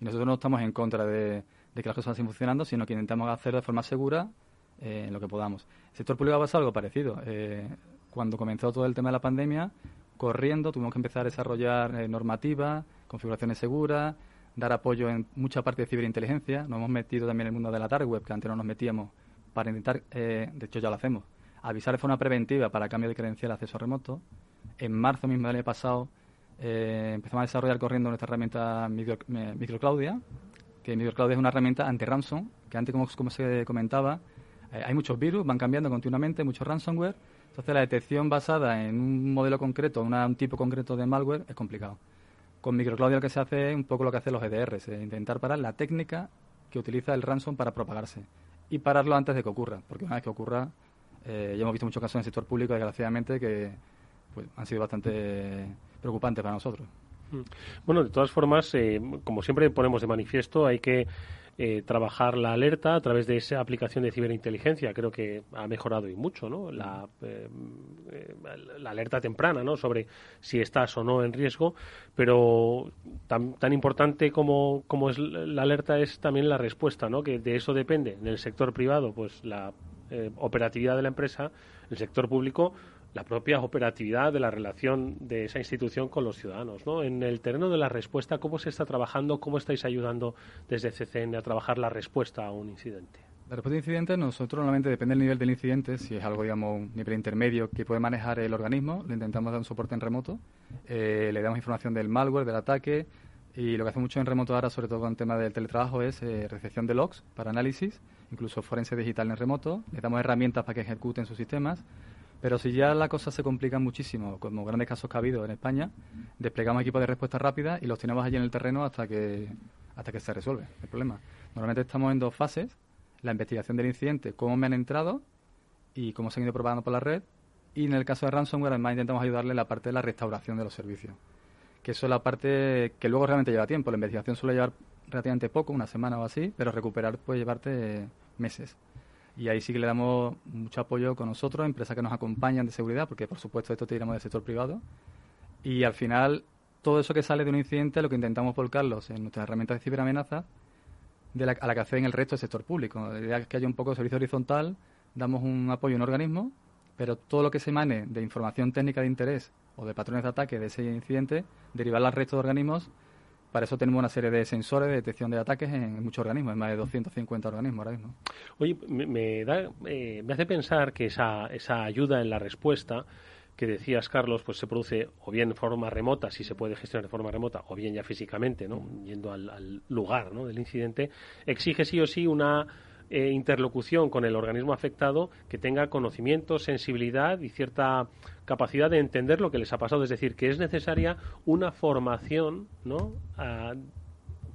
Y nosotros no estamos en contra de, que las cosas sigan funcionando, sino que intentamos hacerlo de forma segura eh, en lo que podamos. El sector público ha algo parecido. Eh, cuando comenzó todo el tema de la pandemia, corriendo, tuvimos que empezar a desarrollar eh, normativa, configuraciones seguras, dar apoyo en mucha parte de ciberinteligencia. Nos hemos metido también en el mundo de la dark web, que antes no nos metíamos, para intentar, eh, de hecho ya lo hacemos, avisar de forma preventiva para cambio de credencial acceso remoto. En marzo mismo del año pasado eh, empezamos a desarrollar corriendo nuestra herramienta Microclaudia, que Microclaudia es una herramienta anti-ransom, que antes, como, se comentaba, hay muchos virus, van cambiando continuamente, muchos ransomware, entonces, la detección basada en un modelo concreto, un tipo concreto de malware, es complicado. Con Microcloud lo que se hace es un poco lo que hacen los EDRs, intentar parar la técnica que utiliza el ransom para propagarse y pararlo antes de que ocurra, porque una vez que ocurra, eh, ya hemos visto muchos casos en el sector público, desgraciadamente, que pues, han sido bastante preocupantes para nosotros. Mm. Bueno, de todas formas, eh, como siempre ponemos de manifiesto, hay que eh, trabajar la alerta a través de esa aplicación de ciberinteligencia. Creo que ha mejorado y mucho, eh, la alerta temprana. Sobre si estás o no en riesgo, pero tan, tan importante como, como es la alerta es también la respuesta, ¿no? Que de eso depende. En el sector privado, pues la operatividad de la empresa, el sector público, la propia operatividad de la relación de esa institución con los ciudadanos. ¿no? En el terreno de la respuesta, ¿cómo se está trabajando? ¿Cómo estáis ayudando desde CCN a trabajar la respuesta a un incidente? La respuesta de incidente, nosotros normalmente depende del nivel del incidente, si es algo, digamos, un nivel intermedio que puede manejar el organismo, le intentamos dar un soporte en remoto, eh, le damos información del malware, del ataque, y lo que hace mucho en remoto ahora, sobre todo con el tema del teletrabajo, es eh, recepción de logs para análisis, incluso forense digital en remoto, le damos herramientas para que ejecuten sus sistemas, pero si ya la cosa se complica muchísimo, como grandes casos que ha habido en España, desplegamos equipos de respuesta rápida y los tenemos allí en el terreno hasta que, hasta que se resuelve el problema. Normalmente estamos en dos fases, la investigación del incidente, cómo me han entrado y cómo se han ido propagando por la red, y en el caso de ransomware además intentamos ayudarle en la parte de la restauración de los servicios, que eso es la parte que luego realmente lleva tiempo, la investigación suele llevar relativamente poco, una semana o así, pero recuperar puede llevarte meses. Y ahí sí que le damos mucho apoyo con nosotros, empresas que nos acompañan de seguridad, porque por supuesto esto tiramos del sector privado. Y al final, todo eso que sale de un incidente lo que intentamos volcarlos en nuestras herramientas de ciberamenaza de la, a la que hacen el resto del sector público. La idea es que haya un poco de servicio horizontal, damos un apoyo a un organismo, pero todo lo que se emane de información técnica de interés o de patrones de ataque de ese incidente, derivarla al resto de organismos para eso tenemos una serie de sensores de detección de ataques en muchos organismos, en más de 250 organismos ahora mismo. Oye, me, da, eh, me hace pensar que esa, esa ayuda en la respuesta que decías, Carlos, pues se produce o bien de forma remota, si se puede gestionar de forma remota, o bien ya físicamente, ¿no? yendo al, al lugar ¿no? del incidente, exige sí o sí una eh, interlocución con el organismo afectado que tenga conocimiento, sensibilidad y cierta capacidad de entender lo que les ha pasado. Es decir, que es necesaria una formación ¿no?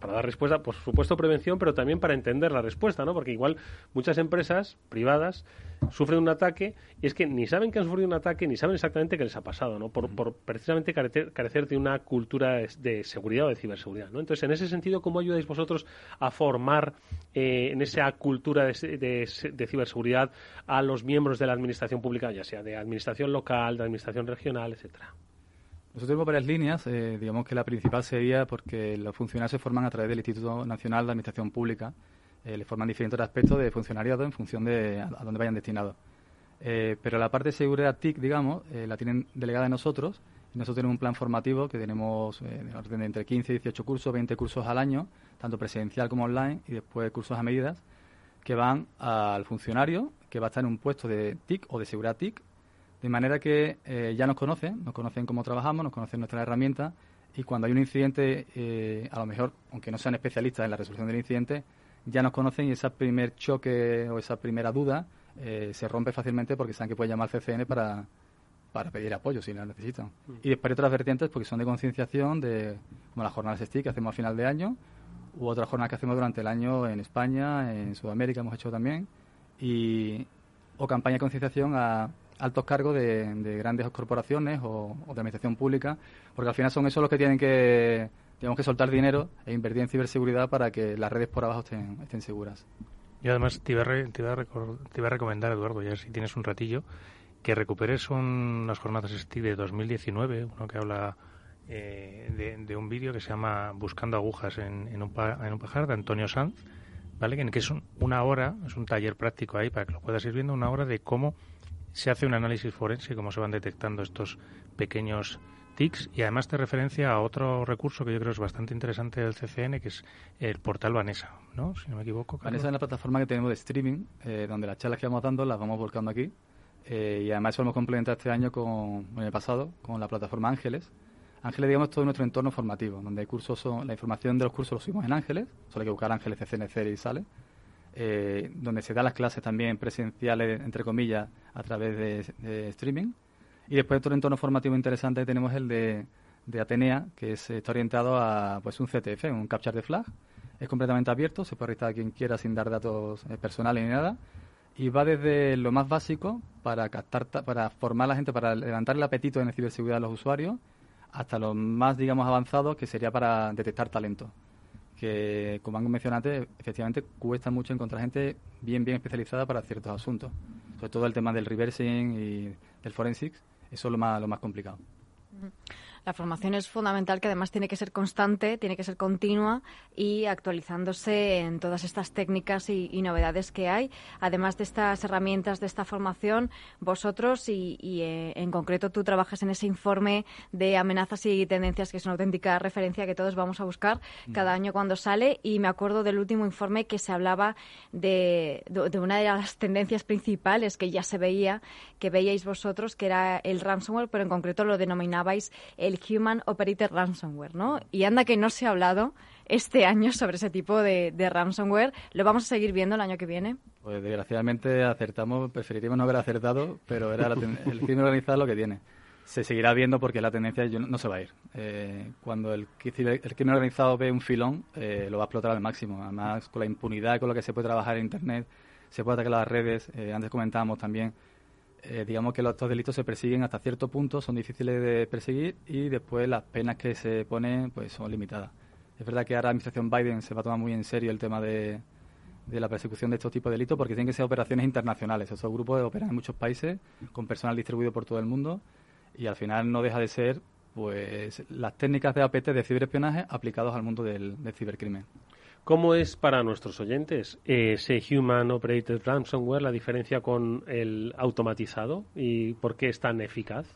Para dar respuesta, por supuesto prevención, pero también para entender la respuesta, ¿no? Porque igual muchas empresas privadas sufren un ataque y es que ni saben que han sufrido un ataque ni saben exactamente qué les ha pasado, ¿no? Por, precisamente carecer, de una cultura de, seguridad o de ciberseguridad, ¿no? Entonces, en ese sentido, ¿cómo ayudáis vosotros a formar eh, en esa cultura de, ciberseguridad a los miembros de la administración pública, ya sea de administración local, de administración regional, etcétera? Nosotros tenemos varias líneas. Eh, digamos que la principal sería porque los funcionarios se forman a través del Instituto Nacional de Administración Pública. Eh, le forman diferentes aspectos de funcionariado en función de a, dónde vayan destinados. Eh, pero la parte de seguridad TIC, digamos, la tienen delegada de nosotros. Nosotros tenemos un plan formativo que tenemos en orden de entre 15 y 18 cursos, 20 cursos al año, tanto presencial como online, y después cursos a medidas que van al funcionario que va a estar en un puesto de TIC o de seguridad TIC de manera que eh, ya nos conocen, nos conocen cómo trabajamos, nos conocen nuestras herramientas y cuando hay un incidente, eh, a lo mejor, aunque no sean especialistas en la resolución del incidente, ya nos conocen y ese primer choque o esa primera duda eh, se rompe fácilmente porque saben que pueden llamar al CCN para, para pedir apoyo si lo necesitan. Mm. Y después hay otras vertientes porque son de concienciación, de, como las jornadas STIC que hacemos a final de año, u otras jornadas que hacemos durante el año en España, en Sudamérica hemos hecho también, y, o campaña de concienciación a altos cargos de, grandes corporaciones o, de administración pública, porque al final son esos los que tienen que, tenemos que soltar dinero e invertir en ciberseguridad para que las redes por abajo estén, estén seguras. Y además te iba, a te, iba a recomendar, Eduardo, ya si tienes un ratillo, que recuperes unas jornadas STI de 2019, uno que habla eh, de, un vídeo que se llama Buscando agujas en, en, un, en un pajar, de Antonio Sanz, ¿vale? que es una hora, es un taller práctico ahí para que lo puedas ir viendo, una hora de cómo se hace un análisis forense, cómo se van detectando estos pequeños tics y además te referencia a otro recurso que yo creo es bastante interesante del CCN, que es el portal Vanessa, ¿no? Si no me equivoco. Vanessa es la plataforma que tenemos de streaming, eh, donde las charlas que vamos dando las vamos volcando aquí. Eh, y además eso lo hemos este año con, el pasado con la plataforma Ángeles. Ángeles, digamos, todo nuestro entorno formativo, donde hay cursos, son, la información de los cursos los subimos en Ángeles, solo hay que buscar Ángeles CCNC y sale eh, donde se da las clases también presenciales, entre comillas, a través de, streaming. Y después otro entorno formativo interesante tenemos el de, Atenea, que es, está orientado a pues un CTF, un Capture de Flag. Es completamente abierto, se puede registrar a quien quiera sin dar datos eh, personales ni nada. Y va desde lo más básico para captar, para formar a la gente, para levantar el apetito en ciberseguridad de los usuarios, hasta lo más, digamos, avanzado, que sería para detectar talento que, como han mencionado efectivamente cuesta mucho encontrar gente bien, bien especializada para ciertos asuntos. Sobre todo el tema del reversing y del forensics, eso es lo más, lo más complicado. La formación es fundamental, que además tiene que ser constante, tiene que ser continua y actualizándose en todas estas técnicas y, novedades que hay. Además de estas herramientas, de esta formación, vosotros y, eh, en concreto tú trabajas en ese informe de amenazas y tendencias, que es una auténtica referencia que todos vamos a buscar cada año cuando sale. Y me acuerdo del último informe que se hablaba de, de una de las tendencias principales que ya se veía, que veíais vosotros, que era el ransomware, pero en concreto lo denominabais el el Human Operated Ransomware, ¿no? Y anda que no se ha hablado este <laughs> año sobre ese tipo de, ransomware. ¿Lo vamos a seguir viendo el año que viene? Pues desgraciadamente acertamos, preferiríamos no haber acertado, pero era el crimen organizado lo que tiene. Se seguirá viendo porque la tendencia no, se va a ir. Eh, cuando el, el, crimen organizado ve un filón, eh, lo va a explotar al máximo. Además, con la impunidad con la que se puede trabajar en Internet, se puede atacar las redes. Eh, antes comentábamos también eh, digamos que los, estos delitos se persiguen hasta cierto punto, son difíciles de perseguir y después las penas que se ponen pues son limitadas. Es verdad que ahora la administración Biden se va a tomar muy en serio el tema de, la persecución de estos tipos de delitos porque tienen que ser operaciones internacionales. Esos grupos operan en muchos países con personal distribuido por todo el mundo y al final no deja de ser pues las técnicas de APT de ciberespionaje aplicados al mundo del, cibercrimen. ¿Cómo es para nuestros oyentes ese Human Operated Ransomware, la diferencia con el automatizado y por qué es tan eficaz?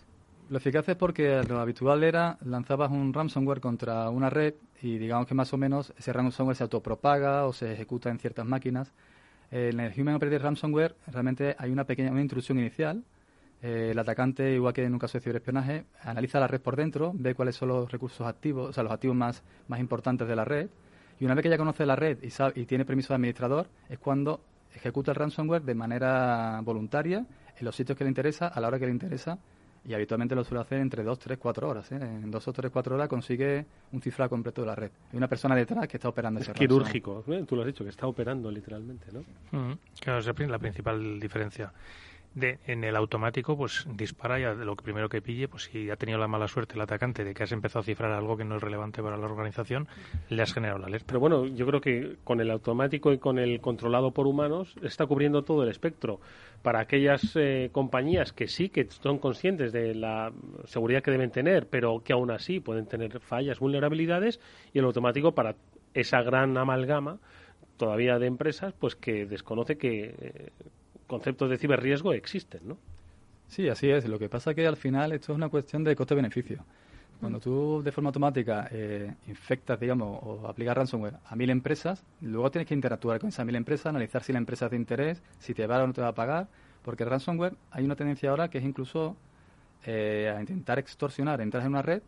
Lo eficaz es porque lo habitual era lanzabas un ransomware contra una red y digamos que más o menos ese ransomware se autopropaga o se ejecuta en ciertas máquinas. En el Human Operated Ransomware realmente hay una pequeña intrusión inicial. El atacante, igual que en un caso de ciberespionaje, analiza la red por dentro, ve cuáles son los recursos activos, o sea, los activos más, más importantes de la red. Y una vez que ya conoce la red y, sabe, y tiene permiso de administrador, es cuando ejecuta el ransomware de manera voluntaria en los sitios que le interesa, a la hora que le interesa y habitualmente lo suele hacer entre 2, 3, 4 horas. ¿eh? En 2 o 3, 4 horas consigue un cifrado completo de la red. Hay una persona detrás que está operando es quirúrgico, ¿eh? tú lo has dicho, que está operando literalmente, ¿no? Claro, esa es la principal diferencia de, en el automático, pues dispara y lo primero que pille, pues si ha tenido la mala suerte el atacante de que has empezado a cifrar algo que no es relevante para la organización, le has generado la alerta. Pero bueno, yo creo que con el automático y con el controlado por humanos está cubriendo todo el espectro. Para aquellas eh, compañías que sí que son conscientes de la seguridad que deben tener, pero que aún así pueden tener fallas, vulnerabilidades, y el automático para esa gran amalgama todavía de empresas, pues que desconoce que eh, conceptos de ciberriesgo existen, ¿no? Sí, así es. Lo que pasa es que al final esto es una cuestión de coste-beneficio. Cuando tú de forma automática eh, infectas, digamos, o aplicas ransomware a mil empresas, luego tienes que interactuar con esas mil empresas, analizar si la empresa es de interés, si te va o no te va a pagar, porque el ransomware hay una tendencia ahora que es incluso eh, a intentar extorsionar, entras en una red,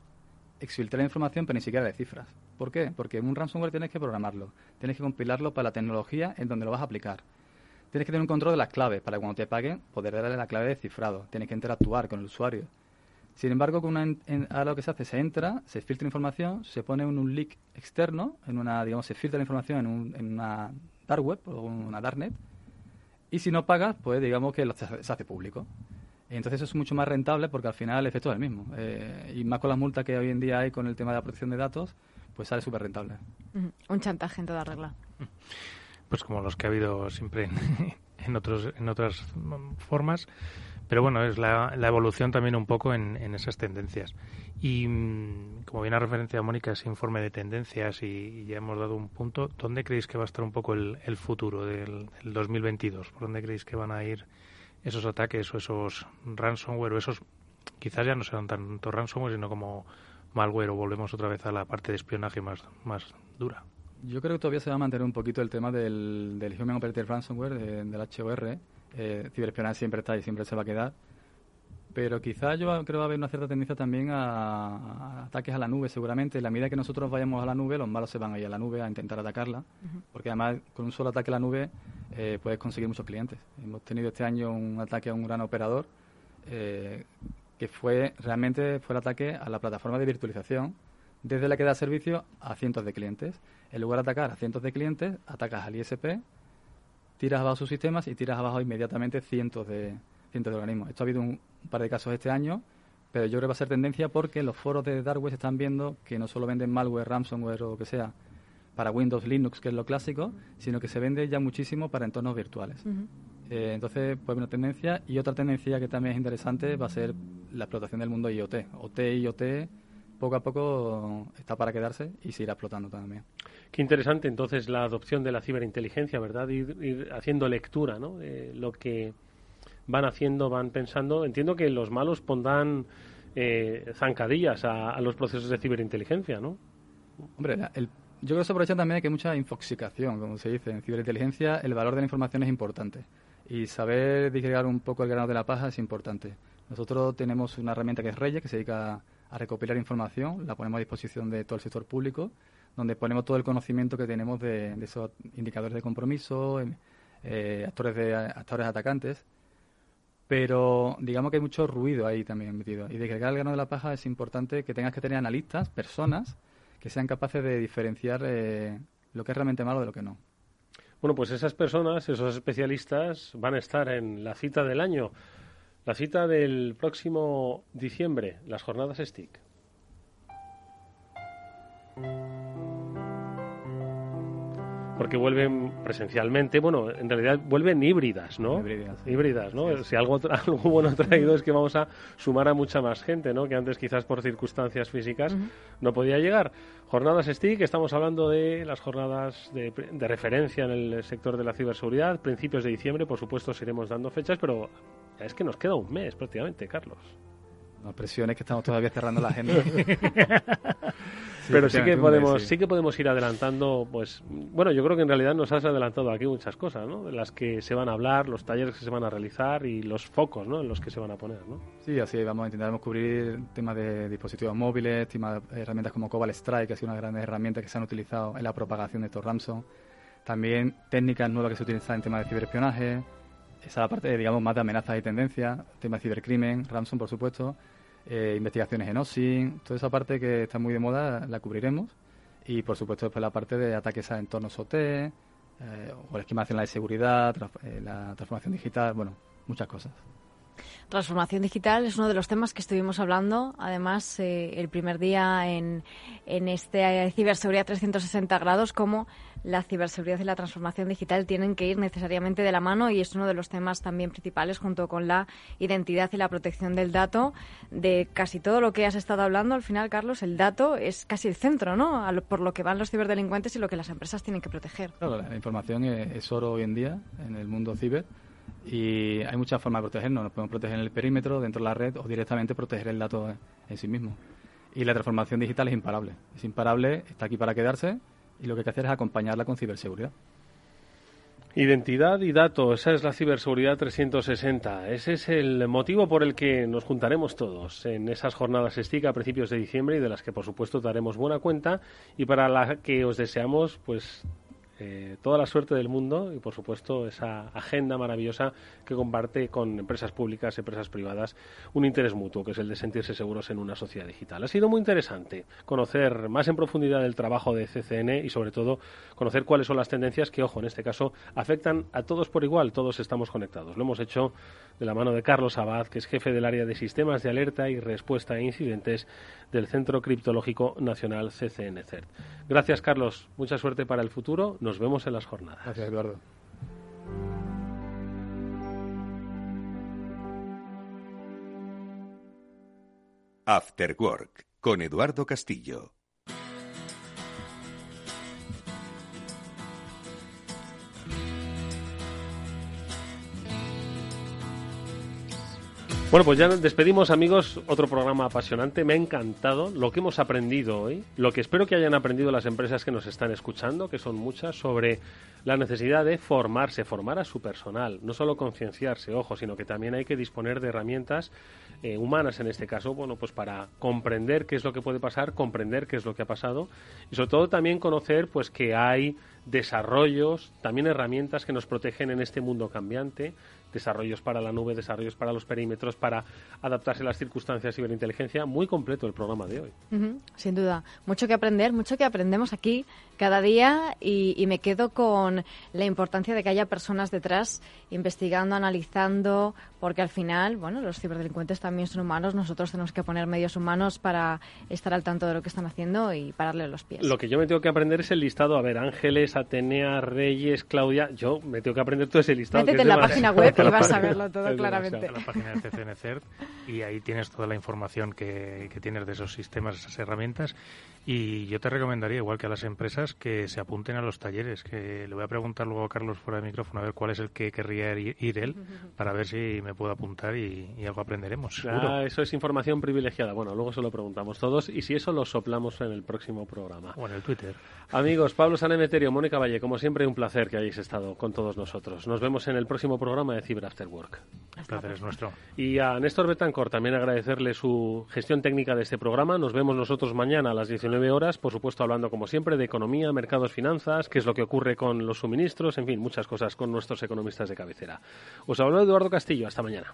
exfiltrar información, pero ni siquiera de cifras. ¿Por qué? Porque un ransomware tienes que programarlo, tienes que compilarlo para la tecnología en donde lo vas a aplicar. Tienes que tener un control de las claves para cuando te paguen poder darle la clave de cifrado. Tienes que interactuar con el usuario. Sin embargo, con una, ahora lo que se hace, se entra, se filtra información, se pone en un leak externo, en una, digamos, se filtra la información en, un, en una dark web o una darknet, y si no pagas, pues digamos que se hace público. entonces eso es mucho más rentable porque al final el efecto es el mismo. Eh, y más con las multas que hoy en día hay con el tema de la protección de datos, pues sale súper rentable. Un chantaje en toda regla. <laughs> pues como los que ha habido siempre <laughs> en, otros, en otras formas. Pero bueno, es la, evolución también un poco en, esas tendencias. Y mm, como bien ha referencia Mónica, ese informe de tendencias y, ya hemos dado un punto, ¿dónde creéis que va a estar un poco el, el futuro del, del, 2022? ¿Por dónde creéis que van a ir esos ataques o esos ransomware o esos, quizás ya no serán tanto ransomware, sino como malware o volvemos otra vez a la parte de espionaje más, más dura? Yo creo que todavía se va a mantener un poquito el tema del, del Human Operated Ransomware, del HOR. Eh, ciberespionaje siempre está y siempre se va a quedar. Pero quizás yo creo que va a haber una cierta tendencia también a, ataques a la nube, seguramente. En la medida que nosotros vayamos a la nube, los malos se van a ir a la nube a intentar atacarla. Porque además, con un solo ataque a la nube, eh, puedes conseguir muchos clientes. Hemos tenido este año un ataque a un gran operador eh, que fue realmente fue el ataque a la plataforma de virtualización desde la que da servicio a cientos de clientes. En lugar de atacar a cientos de clientes, atacas al ISP, tiras abajo sus sistemas y tiras abajo inmediatamente cientos de, cientos de organismos. Esto ha habido un, par de casos este año, pero yo creo que va a ser tendencia porque los foros de Dark están viendo que no solo venden malware, ransomware o lo que sea para Windows, Linux, que es lo clásico, sino que se vende ya muchísimo para entornos virtuales. Eh, entonces, pues una tendencia. Y otra tendencia que también es interesante va a ser la explotación del mundo IoT. OT, IoT poco a poco está para quedarse y se irá explotando también. Qué interesante entonces la adopción de la ciberinteligencia, ¿verdad? Ir, haciendo lectura, ¿no? De lo que van haciendo, van pensando. Entiendo que los malos pondrán eh, zancadillas a, los procesos de ciberinteligencia, ¿no? Hombre, el, yo creo que se aprovecha también que hay mucha infoxicación, como se dice. En ciberinteligencia el valor de la información es importante y saber disgregar un poco el grano de la paja es importante. Nosotros tenemos una herramienta que es Reyes, que se dedica a recopilar información, la ponemos a disposición de todo el sector público, donde ponemos todo el conocimiento que tenemos de, esos indicadores de compromiso, eh, actores, de, actores atacantes, pero digamos que hay mucho ruido ahí también metido. Y de cargar el grano de la paja es importante que tengas que tener analistas, personas, que sean capaces de diferenciar eh, lo que es realmente malo de lo que no. Bueno, pues esas personas, esos especialistas, van a estar en la cita del año la cita del próximo diciembre, las jornadas STIC. porque vuelven presencialmente, bueno, en realidad vuelven híbridas, ¿no? Híbridas, ¿no? Si algo, <laughs> algo bueno ha traído es que vamos a sumar a mucha más gente, ¿no? Que antes quizás por circunstancias físicas no podía llegar. Jornadas STIC, estamos hablando de las jornadas de, de referencia en el sector de la ciberseguridad, principios de diciembre, por supuesto, os iremos dando fechas, pero es que nos queda un mes prácticamente, Carlos. No presiones que estamos todavía cerrando la agenda. <laughs> pero sí que podemos sí. que podemos ir adelantando pues bueno yo creo que en realidad nos has adelantado aquí muchas cosas no de las que se van a hablar los talleres que se van a realizar y los focos no en los que se van a poner no sí así vamos a intentar cubrir temas de dispositivos móviles temas de herramientas como Cobalt Strike que ha sido una gran herramienta que se han utilizado en la propagación de estos ransomware también técnicas nuevas que se utilizan en temas de ciberespionaje esa parte digamos más de amenazas y tendencias temas de cibercrimen ransomware por supuesto eh, investigaciones en OSIN, toda esa parte que está muy de moda la cubriremos. Y por supuesto después la parte de ataques a entornos OT, eh, o el esquema nacional de seguridad, eh, la transformación digital, bueno, muchas cosas. Transformación digital es uno de los temas que estuvimos hablando, además, eh, el primer día en, en este Ciberseguridad 360 grados, cómo la ciberseguridad y la transformación digital tienen que ir necesariamente de la mano y es uno de los temas también principales junto con la identidad y la protección del dato. De casi todo lo que has estado hablando, al final, Carlos, el dato es casi el centro, ¿no? por lo que van los ciberdelincuentes y lo que las empresas tienen que proteger. Claro, la información es oro hoy en día en el mundo ciber y hay muchas formas de protegernos. Nos podemos proteger en el perímetro, dentro de la red o directamente proteger el dato en sí mismo. Y la transformación digital es imparable. Es imparable, está aquí para quedarse y lo que hay que hacer es acompañarla con ciberseguridad. Identidad y datos, esa es la ciberseguridad 360. Ese es el motivo por el que nos juntaremos todos en esas jornadas STIC a principios de diciembre y de las que por supuesto daremos buena cuenta y para la que os deseamos pues eh, toda la suerte del mundo y, por supuesto, esa agenda maravillosa que comparte con empresas públicas, empresas privadas, un interés mutuo, que es el de sentirse seguros en una sociedad digital. Ha sido muy interesante conocer más en profundidad el trabajo de CCN y, sobre todo, conocer cuáles son las tendencias que, ojo, en este caso, afectan a todos por igual, todos estamos conectados. Lo hemos hecho de la mano de Carlos Abad, que es jefe del área de sistemas de alerta y respuesta a incidentes del Centro Criptológico Nacional CCNCERT. Gracias, Carlos. Mucha suerte para el futuro. Nos vemos en las jornadas. Gracias, Eduardo. After Work con Eduardo Castillo. Bueno, pues ya despedimos amigos, otro programa apasionante, me ha encantado lo que hemos aprendido hoy, lo que espero que hayan aprendido las empresas que nos están escuchando, que son muchas, sobre la necesidad de formarse, formar a su personal, no solo concienciarse, ojo, sino que también hay que disponer de herramientas eh, humanas en este caso, bueno, pues para comprender qué es lo que puede pasar, comprender qué es lo que ha pasado y sobre todo también conocer pues que hay desarrollos, también herramientas que nos protegen en este mundo cambiante, desarrollos para la nube, desarrollos para los perímetros, para adaptarse a las circunstancias de ciberinteligencia. Muy completo el programa de hoy. sin duda. Mucho que aprender, mucho que aprendemos aquí cada día y, me quedo con la importancia de que haya personas detrás investigando, analizando, porque al final, bueno, los ciberdelincuentes también son humanos, nosotros tenemos que poner medios humanos para estar al tanto de lo que están haciendo y pararle los pies. Lo que yo me tengo que aprender es el listado. A ver, Ángeles, Atenea, Reyes, Claudia, yo me tengo que aprender todo ese listado. Métete en la página web y vas a verlo todo claramente. La página de CCNCERT y ahí tienes toda la información que, que tienes de esos sistemas, esas herramientas y yo te recomendaría, igual que a las empresas, que se apunten a los talleres. Que le voy a preguntar luego a Carlos fuera de micrófono a ver cuál es el que querría ir, él, para ver si me puedo apuntar y, algo aprenderemos. Ah, eso es información privilegiada. Bueno, luego se lo preguntamos todos y si eso lo soplamos en el próximo programa. O en el Twitter. Amigos, Pablo Sanemeterio, Mónica Valle, como siempre, un placer que hayáis estado con todos nosotros. Nos vemos en el próximo programa de Cyber After Work. El placer es nuestro. Y a Néstor Betancor también agradecerle su gestión técnica de este programa. Nos vemos nosotros mañana a las 19 horas, por supuesto hablando como siempre de economía, mercados, finanzas, qué es lo que ocurre con los suministros, en fin, muchas cosas con nuestros economistas de cabecera. Os habló Eduardo Castillo. Hasta mañana.